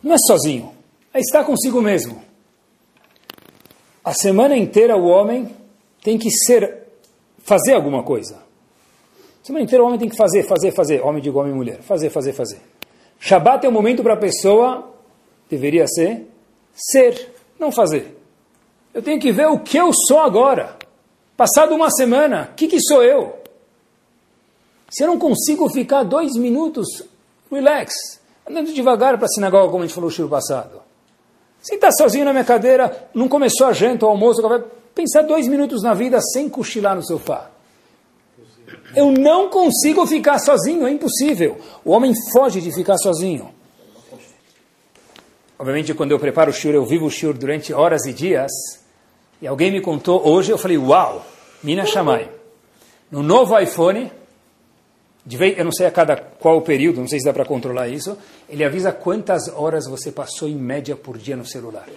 Não é sozinho, é estar consigo mesmo. A semana inteira o homem tem que ser, fazer alguma coisa. A semana inteira o homem tem que fazer, fazer, fazer. Homem digo homem e mulher. Fazer, fazer, fazer. Shabat é o momento para a pessoa, deveria ser, ser, não fazer. Eu tenho que ver o que eu sou agora. Passado uma semana, o que, que sou eu? Se eu não consigo ficar dois minutos, relax, andando devagar para a sinagoga, como a gente falou no passado. Sentar sozinho na minha cadeira, não começou a janta, o almoço, vai pensar dois minutos na vida sem cochilar no sofá. Eu não consigo ficar sozinho, é impossível. O homem foge de ficar sozinho. Obviamente, quando eu preparo o shiur, eu vivo o shiur durante horas e dias. E alguém me contou hoje, eu falei, uau, Mina Shamai. No novo iPhone, de vez, eu não sei a cada qual período, não sei se dá para controlar isso, ele avisa quantas horas você passou em média por dia no celular.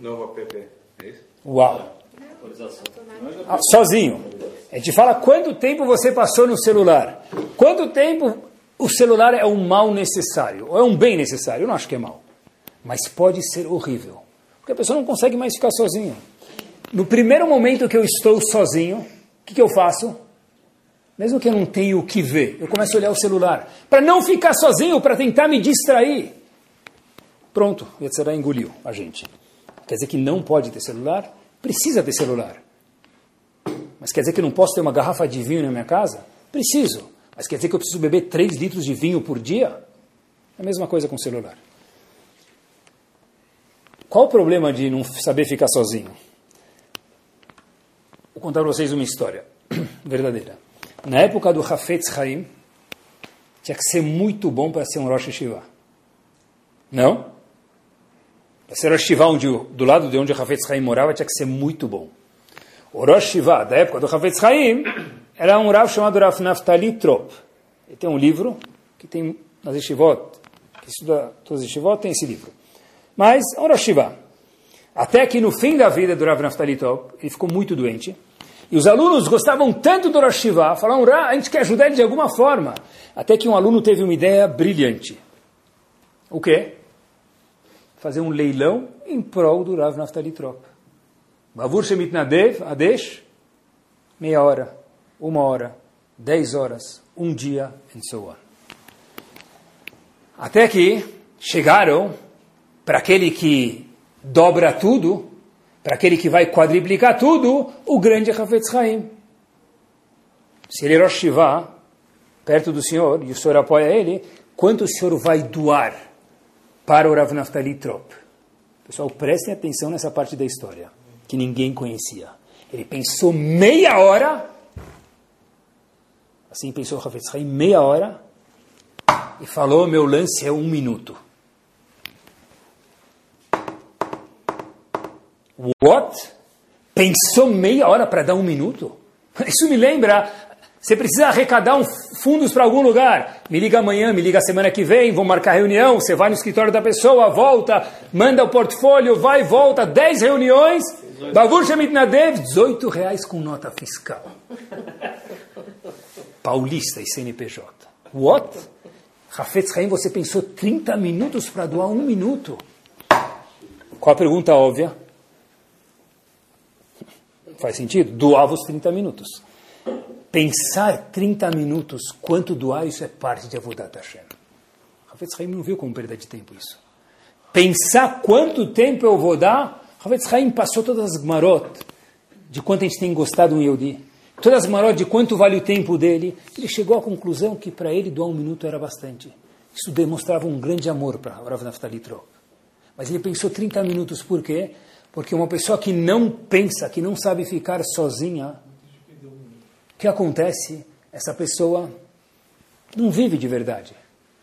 Novo app, é isso? Uau! Ah, sozinho. A gente fala quanto tempo você passou no celular. Quanto tempo o celular é um mal necessário, ou é um bem necessário. Eu não acho que é mal. Mas pode ser horrível. Porque a pessoa não consegue mais ficar sozinha. No primeiro momento que eu estou sozinho, o que, que eu faço? Mesmo que eu não tenha o que ver, eu começo a olhar o celular. Para não ficar sozinho, para tentar me distrair. Pronto, Yetzirah engoliu a gente. Quer dizer que não pode ter celular? Precisa ter celular. Mas quer dizer que eu não posso ter uma garrafa de vinho na minha casa? Preciso. Mas quer dizer que eu preciso beber 3 litros de vinho por dia? É a mesma coisa com o celular. Qual o problema de não saber ficar sozinho? Vou contar para vocês uma história *clears throat* verdadeira. Na época do Hafetz Haim, tinha que ser muito bom para ser um Rosh Hashiva. Não? Para ser Rosh Hashiva onde, do lado de onde o Hafetz Haim morava, tinha que ser muito bom. O Rosh Hashiva da época do Hafetz Haim *clears throat* era um Rav chamado Rav Naftali Trop. Ele tem um livro que tem nas Yeshivot, que estuda todas as Yeshivot, tem esse livro. Mas Rosh Hashiva. Até que no fim da vida do Rav Naftali Trop, ele ficou muito doente. E os alunos gostavam tanto do Rosh Hashiva, falaram, a gente quer ajudar ele de alguma forma. Até que um aluno teve uma ideia brilhante. O quê? Fazer um leilão em prol do Rav Naftali Trop. Bavur Shemit Nadev, Adesh, meia hora, uma hora, dez horas, um dia, and so on. Até que chegaram para aquele que dobra tudo, para aquele que vai quadriplicar tudo, o grande Hafetz Haim. Se ele é perto do Senhor, e o Senhor apoia ele, quanto o Senhor vai doar para o Rav Naftali Trop? Pessoal, prestem atenção nessa parte da história que ninguém conhecia. Ele pensou meia hora Assim pensou Hafetz Haim meia hora e falou: meu lance é um minuto. What? Pensou meia hora para dar um minuto? *laughs* Isso me lembra. Você precisa arrecadar um fundos para algum lugar. Me liga amanhã, me liga semana que vem, vou marcar reunião. Você vai no escritório da pessoa, volta, manda o portfólio, vai, volta, 10 reuniões. Bavur Shemit Nadev, 18 reais com nota fiscal. *laughs* Paulista e CNPJ. What? Rafetz Haim, você pensou 30 minutos para doar um minuto? Qual a pergunta óbvia? Faz sentido? Doava os 30 minutos. Pensar 30 minutos quanto doar, isso é parte de Avodat Hashem. Rafetz Haim não viu como perda de tempo isso. Pensar quanto tempo eu vou dar, Rafetz Haim passou todas as marot de quanto a gente tem gostado um Yehudi todas as marot de quanto vale o tempo dele, ele chegou à conclusão que para ele doar um minuto era bastante. Isso demonstrava um grande amor para Rav Naftali. Mas ele pensou 30 minutos, por quê? Porque uma pessoa que não pensa, que não sabe ficar sozinha, o que acontece? Essa pessoa não vive de verdade.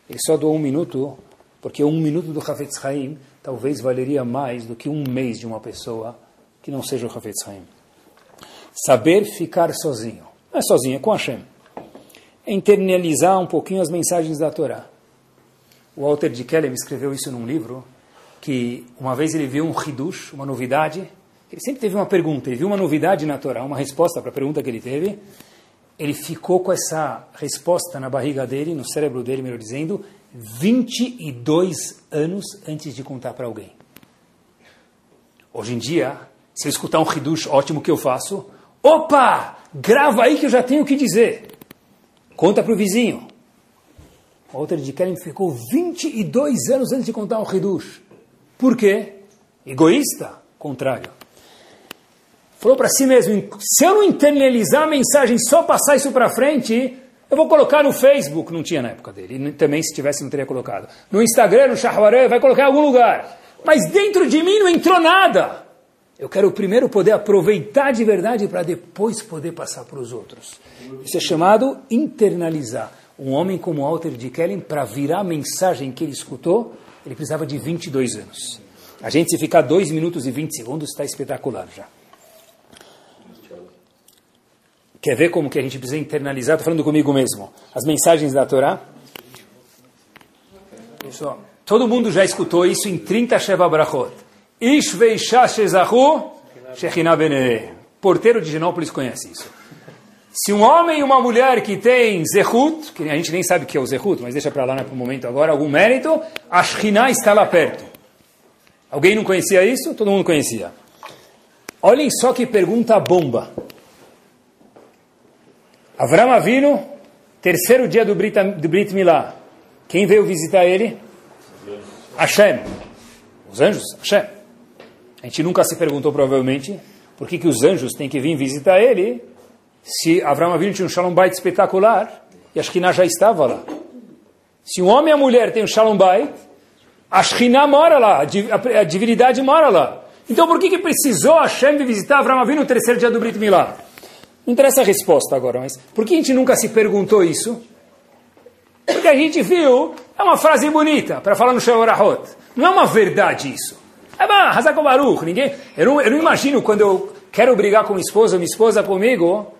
Ele só doou um minuto, porque um minuto do Hafetz Haim talvez valeria mais do que um mês de uma pessoa que não seja o Hafetz Haim. Saber ficar sozinho. Não é sozinho, é com Hashem. É internalizar um pouquinho as mensagens da Torá. O Walter de Kellem escreveu isso num livro, que uma vez ele viu um hidush, uma novidade. Ele sempre teve uma pergunta, ele viu uma novidade na Torá, uma resposta para a pergunta que ele teve. Ele ficou com essa resposta na barriga dele, no cérebro dele, melhor dizendo, 22 anos antes de contar para alguém. Hoje em dia, se eu escutar um hidush ótimo que eu faço, Opa! Grava aí que eu já tenho o que dizer. Conta para o vizinho. Walter de Kellen ficou 22 anos antes de contar o Hidush. Por quê? Egoísta? Contrário. Falou para si mesmo, se eu não internalizar a mensagem, só passar isso para frente, eu vou colocar no Facebook. Não tinha na época dele. Também, se tivesse, não teria colocado. No Instagram, no Shahwaré, vai colocar em algum lugar. Mas dentro de mim não entrou nada. Eu quero primeiro poder aproveitar de verdade para depois poder passar para os outros. Isso é chamado internalizar. Um homem como Walter de Kellen, para virar a mensagem que ele escutou, ele precisava de 22 anos. A gente, se ficar 2 minutos e 20 segundos, está espetacular já. Quer ver como que a gente precisa internalizar? Estou falando comigo mesmo. As mensagens da Torá. Pessoal, todo mundo já escutou isso em 30 Sheva Brachot. Ish veisha shezahu shechina bene. Porteiro de Genópolis conhece isso. Se um homem e uma mulher que tem zehut, que a gente nem sabe o que é o zehut, mas deixa para lá no momento agora, algum mérito, a está lá perto. Alguém não conhecia isso? Todo mundo conhecia. Olhem só que pergunta bomba. Avram Avino, terceiro dia do Brit, do Brit Milá. Quem veio visitar ele? Hashem. Os anjos? Hashem. A gente nunca se perguntou, provavelmente, por que, que os anjos têm que vir visitar ele se Abraão Avinu tinha um Shalom Bait espetacular e a Shekhinah já estava lá. Se um homem e a mulher têm um Shalom Bait, a Shekhinah mora lá, a divindade mora lá. Então por que, que precisou Hashem visitar Abraão Avinu no terceiro dia do Brit Milá? Não interessa a resposta agora, mas por que a gente nunca se perguntou isso? Porque a gente viu, é uma frase bonita para falar no Shavorahot. Não é uma verdade isso. É bom, Hazako Baruch. Ninguém, eu, não, eu não imagino quando eu quero brigar com minha esposa, minha esposa comigo,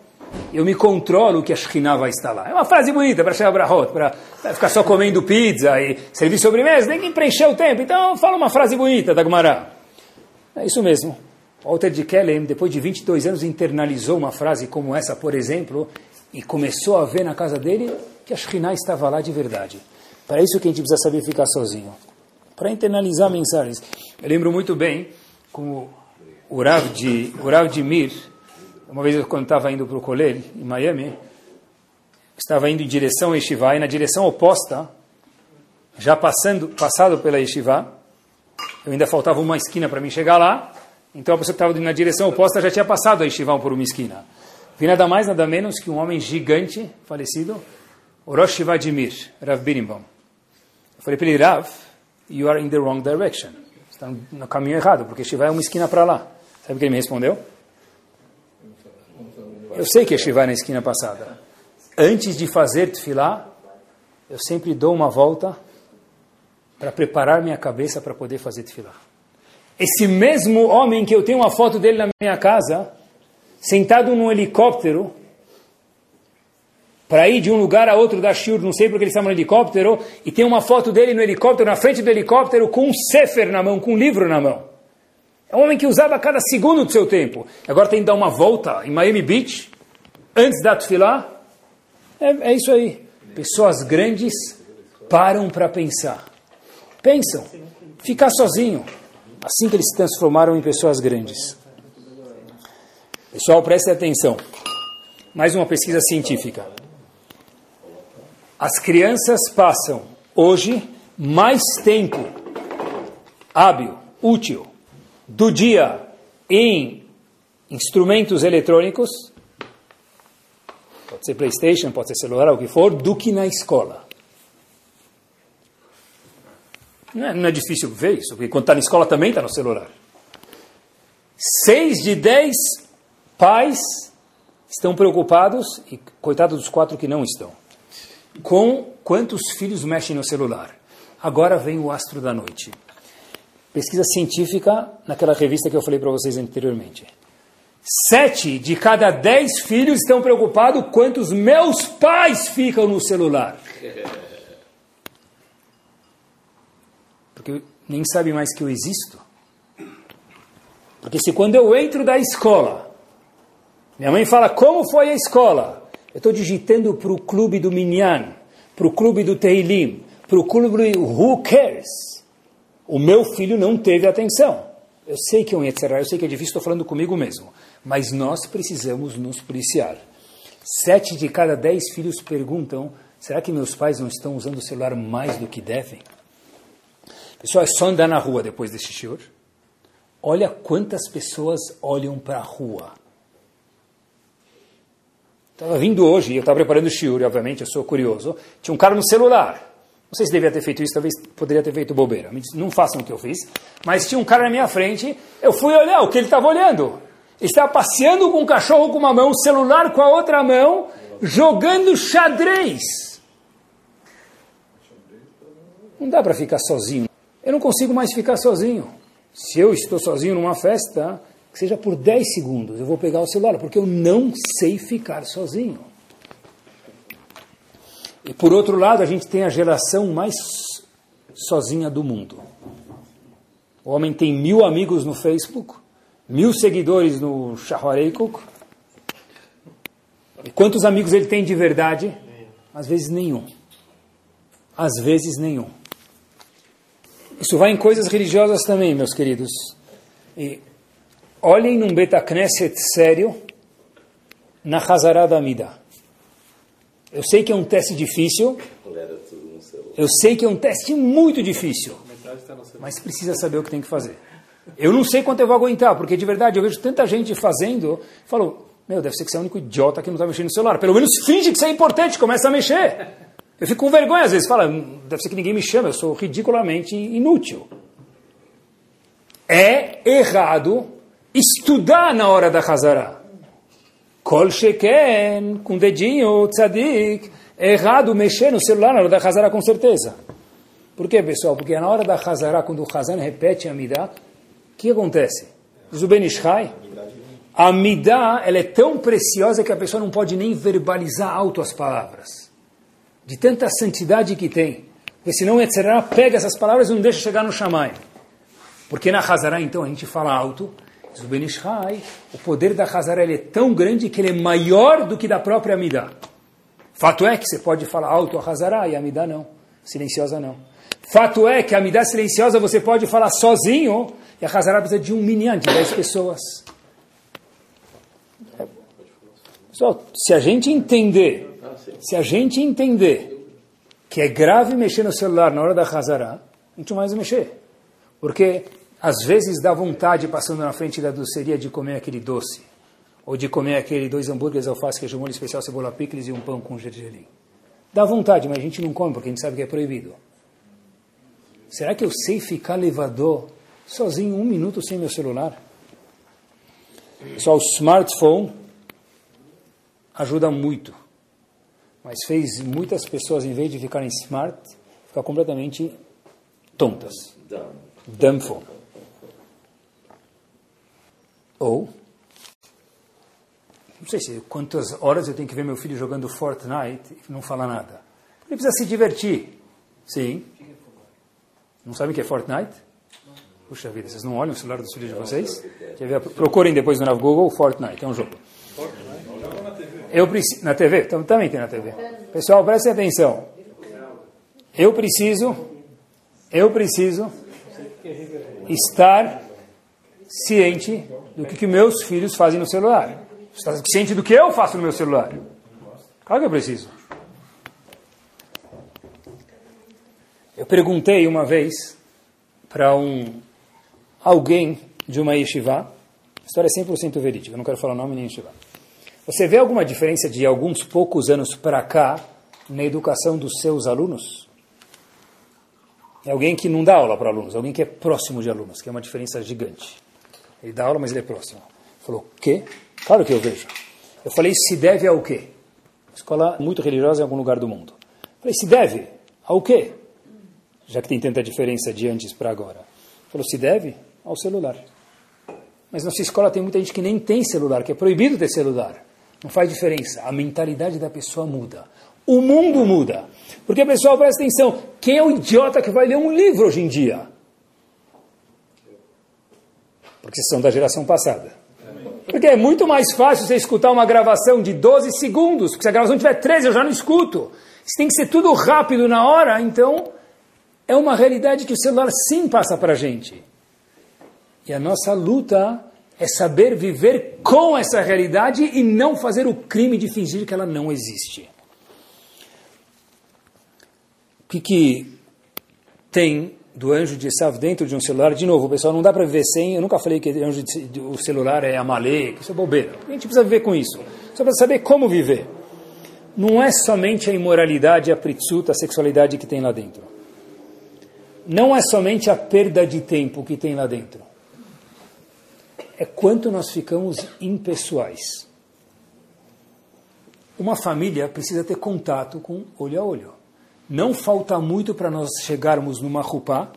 eu me controlo que a Shekhinah vai estar lá. É uma frase bonita para chegar Brahot, para ficar só comendo pizza e servir sobremesa, tem que preencher o tempo. Então, fala uma frase bonita da Gemara. É isso mesmo. Walter de Kellen, depois de 22 anos, internalizou uma frase como essa, por exemplo, e começou a ver na casa dele que a Shekhinah estava lá de verdade. Para isso que a gente precisa saber ficar sozinho para internalizar mensagens. Eu lembro muito bem como o Rav de, o Rav de Mir, uma vez quando estava indo para o Colel, em Miami, estava indo em direção a Yeshiva, e na direção oposta, já passando, passado pela Yeshiva, eu ainda faltava uma esquina para mim chegar lá, então a pessoa que estava na direção oposta já tinha passado a Yeshiva por uma esquina. Vi nada mais, nada menos que um homem gigante, falecido, o Rosh Shiva de Mir, Rav Birimbaum. Eu falei para ele, Rav, you are in the wrong direction. Você está no caminho errado, porque Shiva é uma esquina para lá. Sabe o que ele me respondeu? Eu sei que é na esquina passada. antes de fazer tefilá, eu sempre dou uma volta para preparar minha cabeça para poder fazer tefilá. Esse mesmo homem que eu tenho uma foto dele na minha casa, sentado num helicóptero, para ir de um lugar a outro da Shur, não sei porque ele estava no helicóptero, e tem uma foto dele no helicóptero, na frente do helicóptero, com um sefer na mão, com um livro na mão. É um homem que usava cada segundo do seu tempo. Agora tem que dar uma volta em Miami Beach, antes da tefilá. É, é isso aí. Pessoas grandes param para pensar. Pensam. Ficar sozinho. Assim que eles se transformaram em pessoas grandes. Pessoal, preste atenção. Mais uma pesquisa científica. As crianças passam hoje mais tempo hábil, útil, do dia em instrumentos eletrônicos, pode ser PlayStation, pode ser celular, o que for, do que na escola. Não é, não é difícil ver isso, porque quando está na escola também está no celular. Seis de dez pais estão preocupados, e coitados dos quatro que não estão, com quantos filhos mexem no celular. Agora vem o astro da noite. Pesquisa científica naquela revista que eu falei para vocês anteriormente. Sete de cada dez filhos estão preocupados quantos meus pais ficam no celular. Porque nem sabe mais que eu existo. Porque se quando eu entro da escola, minha mãe fala, como foi a escola? Eu estou digitando para o clube do Minyan, para o clube do Teilim, para o clube do Who Cares? O meu filho não teve atenção. Eu sei que é um Yetzirah, eu sei que é difícil, estou falando comigo mesmo. Mas nós precisamos nos policiar. Sete de cada dez filhos perguntam, será que meus pais não estão usando o celular mais do que devem? Pessoal, é só andar na rua depois desse shiur. Olha quantas pessoas olham para a rua. Estava vindo hoje, eu estava preparando o shiur, obviamente, eu sou curioso. Tinha um cara no celular. Não sei se devia ter feito isso, talvez poderia ter feito bobeira. Não façam o que eu fiz. Mas tinha um cara na minha frente, eu fui olhar o que ele estava olhando. Ele estava passeando com um cachorro com uma mão, o celular com a outra mão, jogando xadrez. Não dá para ficar sozinho. Eu não consigo mais ficar sozinho. Se eu estou sozinho numa festa, que seja por 10 segundos, eu vou pegar o celular, porque eu não sei ficar sozinho. E por outro lado, a gente tem a geração mais sozinha do mundo. O homem tem mil amigos no Facebook, mil seguidores no Shahareikuk. E quantos amigos ele tem de verdade? Às vezes nenhum. Às vezes nenhum. Isso vai em coisas religiosas também, meus queridos. E olhem num Betacneset sério na Hazará da Amida. Eu sei que é um teste difícil. Eu sei que é um teste muito difícil. Mas precisa saber o que tem que fazer. Eu não sei quanto eu vou aguentar, porque de verdade eu vejo tanta gente fazendo. Falo, meu, deve ser que você é o único idiota que não está mexendo no celular. Pelo menos finge que isso é importante, começa a mexer. Eu fico com vergonha às vezes, fala, deve ser que ninguém me chama, eu sou ridiculamente inútil. É errado estudar na hora da Hazara. Kol sheken, com dedinho, tzadik. É errado mexer no celular na hora da Hazara, com certeza. Por quê, pessoal? Porque na hora da Hazara, quando o Hazan repete a Midah, o que acontece? Zuben Ishai, a Midah ela é tão preciosa que a pessoa não pode nem verbalizar alto as palavras de tanta santidade que tem. Porque senão o pega essas palavras e não deixa chegar no Shammai. Porque na Hazara, então, a gente fala alto. Zubenishai, o poder da Hazara é tão grande que ele é maior do que da própria Amidah. Fato é que você pode falar alto a Hazara e a Amidah não. Silenciosa não. Fato é que a Amidah silenciosa você pode falar sozinho e a Hazara precisa de um minyan, de 10 pessoas. Pessoal, se a gente entender se a gente entender que é grave mexer no celular na hora da Hazara, a gente não mais mexer. Porque às vezes dá vontade, passando na frente da doceria, de comer aquele doce. Ou de comer aquele dois hambúrgueres, alface, queijo molho especial, cebola picles e um pão com gergelim. Dá vontade, mas a gente não come porque a gente sabe que é proibido. Será que eu sei ficar levador sozinho um minuto sem meu celular? Só o smartphone ajuda muito. mas fez muitas pessoas, em vez de ficarem smart, ficar completamente tontas. Dumb phone. Ou, não sei se quantas horas eu tenho que ver meu filho jogando Fortnite e não falar nada. Ele precisa se divertir. Sim. Não sabem o que é Fortnite? Puxa vida, vocês não olham o celular dos filhos de vocês? Ver? Procurem depois no Google Fortnite, é um jogo. Eu preciso, na TV? Também tem na TV. Pessoal, prestem atenção. Eu preciso, eu preciso estar ciente do que, que meus filhos fazem no celular. Estar ciente do que eu faço no meu celular. Claro que eu preciso. Eu perguntei uma vez para um alguém de uma yeshiva, a história é 100% verídica, eu não quero falar nome nem yeshiva. Você vê alguma diferença de alguns poucos anos para cá na educação dos seus alunos? É alguém que não dá aula para alunos, alguém que é próximo de alunos, que é uma diferença gigante. Ele dá aula, mas ele é próximo. Falou, o quê? Claro que eu vejo. Eu falei, se deve ao quê? Escola muito religiosa em algum lugar do mundo. Eu falei, se deve ao quê? Já que tem tanta diferença de antes para agora. Ele falou, se deve ao celular. Mas nossa escola tem muita gente que nem tem celular, que é proibido ter celular. Não faz diferença. A mentalidade da pessoa muda. O mundo muda. Porque, pessoal, presta atenção. Quem é o idiota que vai ler um livro hoje em dia? Porque são da geração passada. Porque é muito mais fácil você escutar uma gravação de 12 segundos. Porque se a gravação tiver 13, eu já não escuto. Isso tem que ser tudo rápido na hora. Então, é uma realidade que o celular sim passa para a gente. E a nossa luta é saber viver com essa realidade e não fazer o crime de fingir que ela não existe. O que, que tem do anjo de Esav dentro de um celular? De novo, pessoal, não dá para viver sem. Eu nunca falei que anjo de, o celular é amalê, que isso é bobeira. A gente precisa viver com isso. Só para saber como viver. Não é somente a imoralidade, a pritsuta, a sexualidade que tem lá dentro. Não é somente a perda de tempo que tem lá dentro é quanto nós ficamos impessoais. Uma família precisa ter contato com olho a olho. Não falta muito para nós chegarmos numa rupá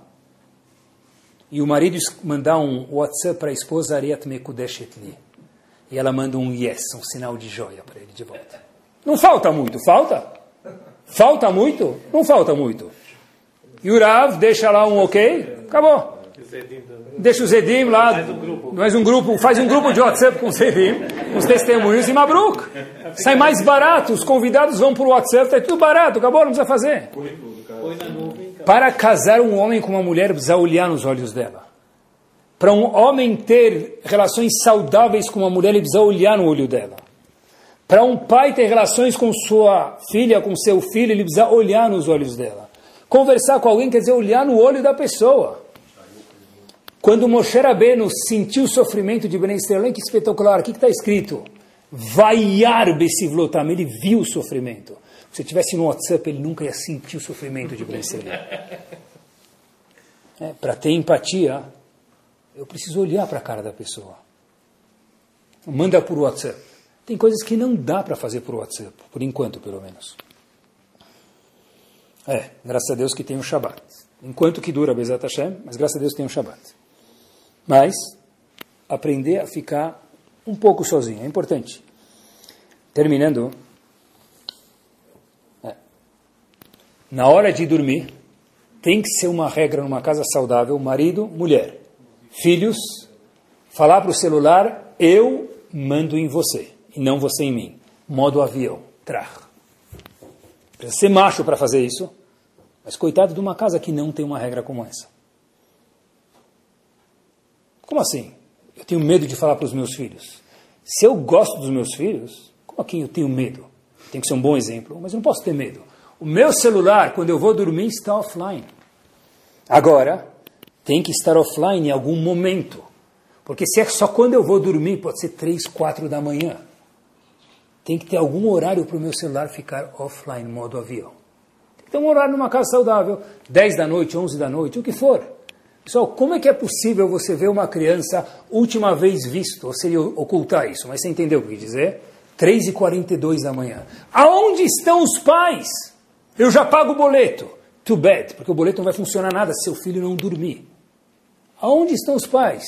e o marido mandar um WhatsApp para a esposa Ariat Mekudeshetli. E ela manda um yes, um sinal de joia para ele de volta. Não falta muito, falta? Falta muito? Não falta muito. E o Rav deixa lá um ok, acabou. Deixa o Zedim lá, mais um grupo, faz um grupo de WhatsApp com o Zedim, com os testemunhos e Mabruk. Sai mais barato, os convidados vão para o WhatsApp, está tudo barato, acabou, não precisa fazer. Para casar um homem com uma mulher, precisa olhar nos olhos dela. Para um homem ter relações saudáveis com uma mulher, ele precisa olhar no olho dela. Para um pai ter relações com sua filha, com seu filho, ele precisa olhar nos olhos dela. Conversar com alguém quer dizer olhar no olho da pessoa. Quando Moshe Rabbeinu sentiu o sofrimento de Ben Israel, que espetacular, o que está escrito? Vaiar besivlotam, ele viu o sofrimento. Se tivesse no WhatsApp, ele nunca ia sentir o sofrimento de Ben Israel. É, para ter empatia, eu preciso olhar para a cara da pessoa. Manda por WhatsApp. Tem coisas que não dá para fazer por WhatsApp, por enquanto, pelo menos. É, graças a Deus que tem um Shabbat. Enquanto que dura Bezat Hashem, mas graças a Deus tem um Shabbat. Mas aprender a ficar um pouco sozinho é importante. Terminando, é, na hora de dormir, tem que ser uma regra numa casa saudável: marido, mulher, filhos, falar para o celular, eu mando em você e não você em mim. Modo avião, trar. Precisa ser macho para fazer isso, mas coitado de uma casa que não tem uma regra como essa. Como assim? Eu tenho medo de falar para os meus filhos. Se eu gosto dos meus filhos, como assim eu tenho medo? Tem que ser um bom exemplo, mas eu não posso ter medo. O meu celular, quando eu vou dormir, está offline. Agora, tem que estar offline em algum momento. Porque se é só quando eu vou dormir, pode ser três, quatro da manhã. Tem que ter algum horário para o meu celular ficar offline, modo avião. Tem que ter um horário numa casa saudável, 10 da noite, 11 da noite, o que for. Pessoal, como é que é possível você ver uma criança última vez visto, ou seria ocultar isso, mas você entendeu o que dizer? 3h42 da manhã. Aonde estão os pais? Eu já pago o boleto. Too bad, porque o boleto não vai funcionar nada se seu filho não dormir. Aonde estão os pais?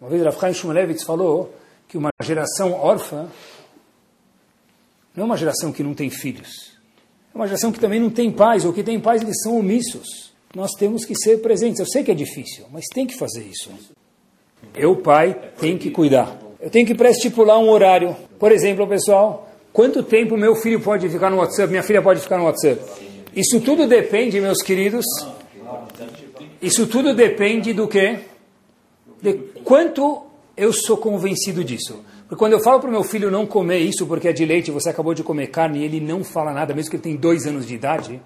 Uma vez Rav Chaim Shmulevitz falou que uma geração órfã não é uma geração que não tem filhos. É uma geração que também não tem pais, ou que tem pais, eles são omissos. Nós temos que ser presentes. Eu sei que é difícil, mas tem que fazer isso. Eu, pai, tenho que cuidar. Eu tenho que pré-estipular um horário. Por exemplo, pessoal, quanto tempo meu filho pode ficar no WhatsApp, minha filha pode ficar no WhatsApp? Isso tudo depende, meus queridos. Isso tudo depende do quê? De quanto eu sou convencido disso. Porque quando eu falo para o meu filho não comer isso porque é de leite, você acabou de comer carne, e ele não fala nada, mesmo que ele tem dois anos de idade,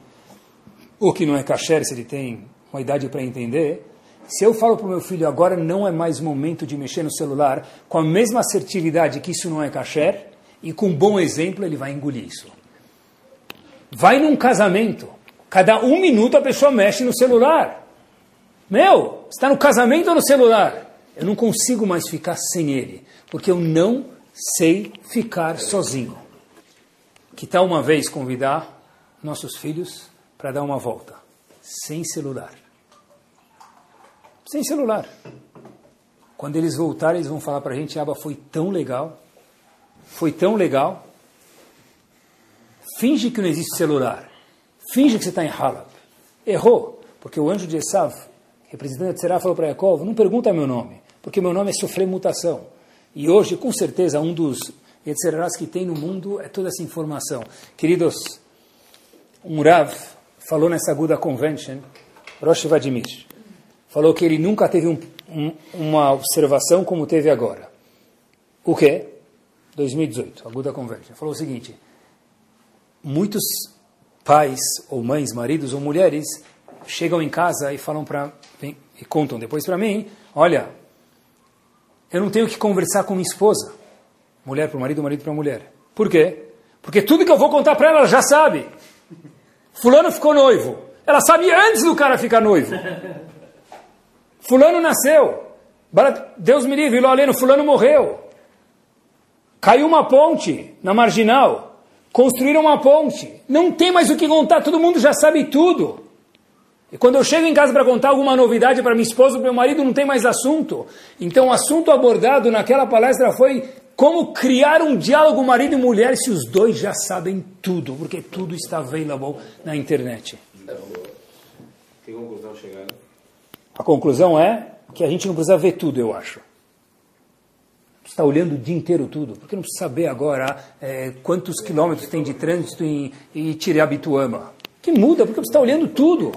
ou que não é kasher, se ele tem uma idade para entender, se eu falo para o meu filho agora não é mais momento de mexer no celular, com a mesma assertividade que isso não é kasher, e com um bom exemplo ele vai engolir isso. Vai num casamento, cada um minuto a pessoa mexe no celular. Meu, está no casamento ou no celular? Eu não consigo mais ficar sem ele, porque eu não sei ficar sozinho. Que tal uma vez convidar nossos filhos para dar uma volta, sem celular? Sem celular. Quando eles voltarem, eles vão falar para a gente: Aba, foi tão legal, foi tão legal. Finge que não existe celular. Finge que você está em Halab. Errou, porque o anjo de Esav, representante de Será, falou para Yaakov: não pergunta meu nome porque meu nome é sofrer mutação. E hoje, com certeza, um dos Yetzerarás que tem no mundo é toda essa informação. Queridos, um Rav falou nessa Buda Convention, Rosh Vladimir, falou que ele nunca teve um, um, uma observação como teve agora. O quê? 2018, a Convention. Falou o seguinte, muitos pais ou mães, maridos ou mulheres chegam em casa e falam para e contam depois para mim, olha, eu não tenho que conversar com minha esposa. Mulher para o marido, marido para a mulher. Por quê? Porque tudo que eu vou contar para ela, ela já sabe. Fulano ficou noivo. Ela sabia antes do cara ficar noivo. Fulano nasceu. Deus me livre, Loleno, fulano morreu. Caiu uma ponte na marginal. Construíram uma ponte. Não tem mais o que contar, todo mundo já sabe tudo. E quando eu chego em casa para contar alguma novidade para minha esposa ou para meu marido, não tem mais assunto. Então, o assunto abordado naquela palestra foi como criar um diálogo marido e mulher se os dois já sabem tudo, porque tudo está available na internet. Que conclusão chegaram? A conclusão é que a gente não precisa ver tudo, eu acho. Está olhando o dia inteiro tudo, porque não precisa saber agora é, quantos quilômetros tem de trânsito em, Itirabituama. Que muda, porque você está olhando tudo.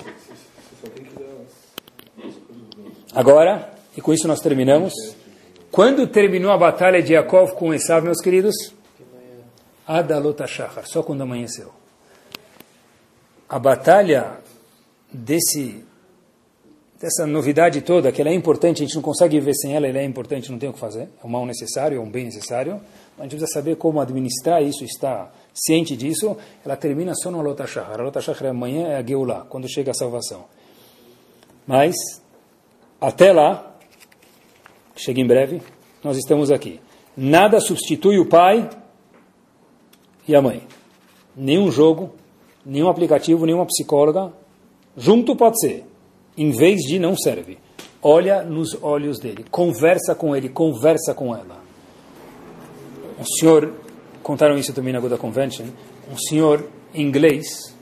Agora, e com isso nós terminamos. Quando terminou a batalha de Yaakov com Esav, meus queridos? Adalota Shachar, só quando amanheceu. A batalha desse, dessa novidade toda, que ela é importante, a gente não consegue viver sem ela, ela é importante, não tem o que fazer, é um mal necessário, é um bem necessário, a gente precisa saber como administrar isso, está ciente disso, ela termina só no Alota Shachar. Alota Shachar é amanhã, é a Geulah, quando chega a salvação. Mas até lá, chega em breve, nós estamos aqui. Nada substitui o pai e a mãe. Nenhum jogo, nenhum aplicativo, nenhuma psicóloga. Junto pode ser. Em vez de, não serve. Olha nos olhos dele, conversa com ele, conversa com ela. Um senhor, contaram isso também na Goda Convention, um senhor inglês,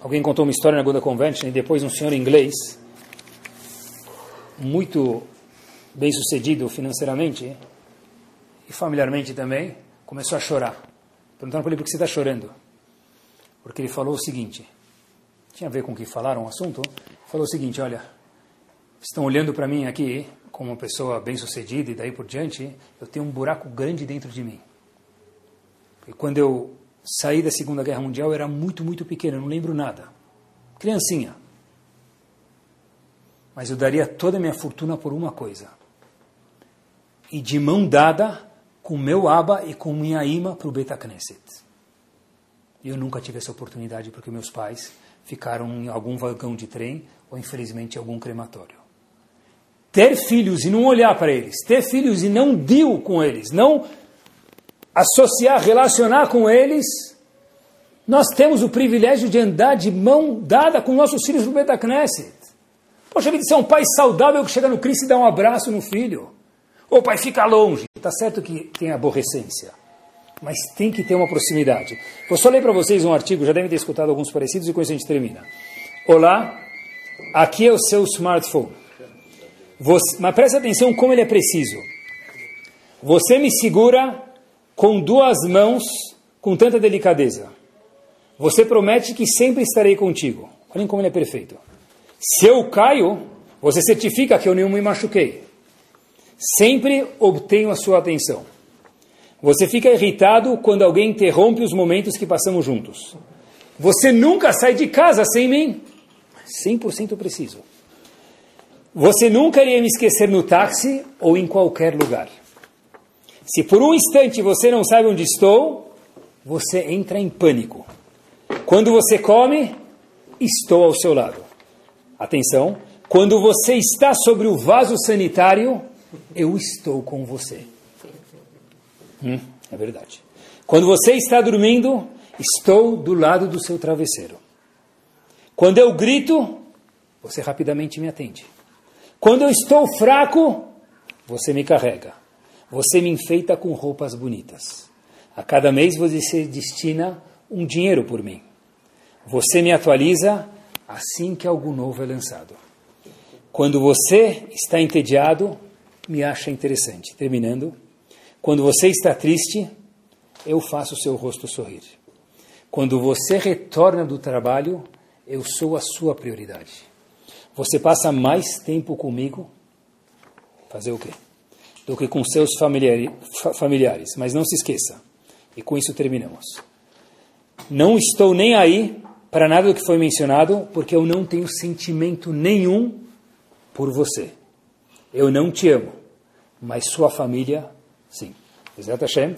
alguém contou uma história na Goda Convention, e depois um senhor inglês, muito bem sucedido financeiramente e familiarmente também, começou a chorar. Perguntaram para ele por que você está chorando. Porque ele falou o seguinte: tinha a ver com o que falaram o assunto. Falou o seguinte: olha, estão olhando para mim aqui como uma pessoa bem sucedida e daí por diante, eu tenho um buraco grande dentro de mim. E quando eu saí da Segunda Guerra Mundial, eu era muito, muito pequeno, eu não lembro nada. Criancinha mas eu daria toda a minha fortuna por uma coisa. E de mão dada com meu Aba e com minha imã para o Beta Knesset. Eu nunca tive essa oportunidade porque meus pais ficaram em algum vagão de trem ou infelizmente em algum crematório. ter filhos e não olhar para eles, ter filhos e não deal com eles, não associar, relacionar com eles, nós temos o privilégio de andar de mão dada com nossos filhos Beta Knesset. Poxa vida, você é um pai saudável que chega no Cristo e dá um abraço no filho. Ou o pai fica longe. Está certo que tem aborrecência, mas tem que ter uma proximidade. Vou só ler para vocês um artigo, já devem ter escutado alguns parecidos e com isso a gente termina. Olá, aqui é o seu smartphone. Você, mas preste atenção como ele é preciso. Você me segura com duas mãos com tanta delicadeza. Você promete que sempre estarei contigo. Olhem como ele é perfeito. Se eu caio, você certifica que eu não me machuquei. Sempre obtenho a sua atenção. Você fica irritado quando alguém interrompe os momentos que passamos juntos. Você nunca sai de casa sem mim. 100% preciso. Você nunca iria me esquecer no táxi ou em qualquer lugar. Se por um instante você não sabe onde estou, você entra em pânico. Quando você come, estou ao seu lado. Atenção, quando você está sobre o vaso sanitário, eu estou com você. Hum, é verdade. Quando você está dormindo, estou do lado do seu travesseiro. Quando eu grito, você rapidamente me atende. Quando eu estou fraco, você me carrega. Você me enfeita com roupas bonitas. A cada mês você destina um dinheiro por mim. Você me atualiza assim que algo novo é lançado. Quando você está entediado, me acha interessante. Terminando, quando você está triste, eu faço o seu rosto sorrir. Quando você retorna do trabalho, eu sou a sua prioridade. Você passa mais tempo comigo, fazer o quê? Do que com seus familiares. Mas não se esqueça, e com isso terminamos. Não estou nem aí para nada do que foi mencionado, porque eu não tenho sentimento nenhum por você. Eu não te amo, mas sua família, sim. Exato Hashem,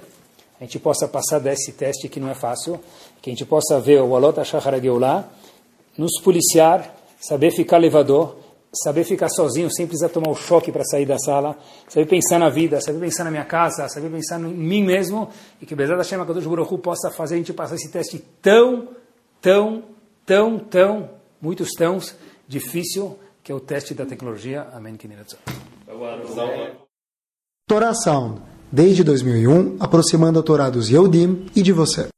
a gente possa passar desse teste que não é fácil, que a gente possa ver o Alot HaShachar lá, nos policiar, saber ficar levador, saber ficar sozinho sem precisar tomar o choque para sair da sala, saber pensar na vida, saber pensar na minha casa, saber pensar em mim mesmo, e que Bezat Hashem HaKadosh Baruch Hu possa fazer a gente passar esse teste tão, tão, tão, tão, muitos tãos, difícil, que é o teste da tecnologia. Amém. Torá Sound, desde 2001, aproximando a Torá dos Yehudim e de você.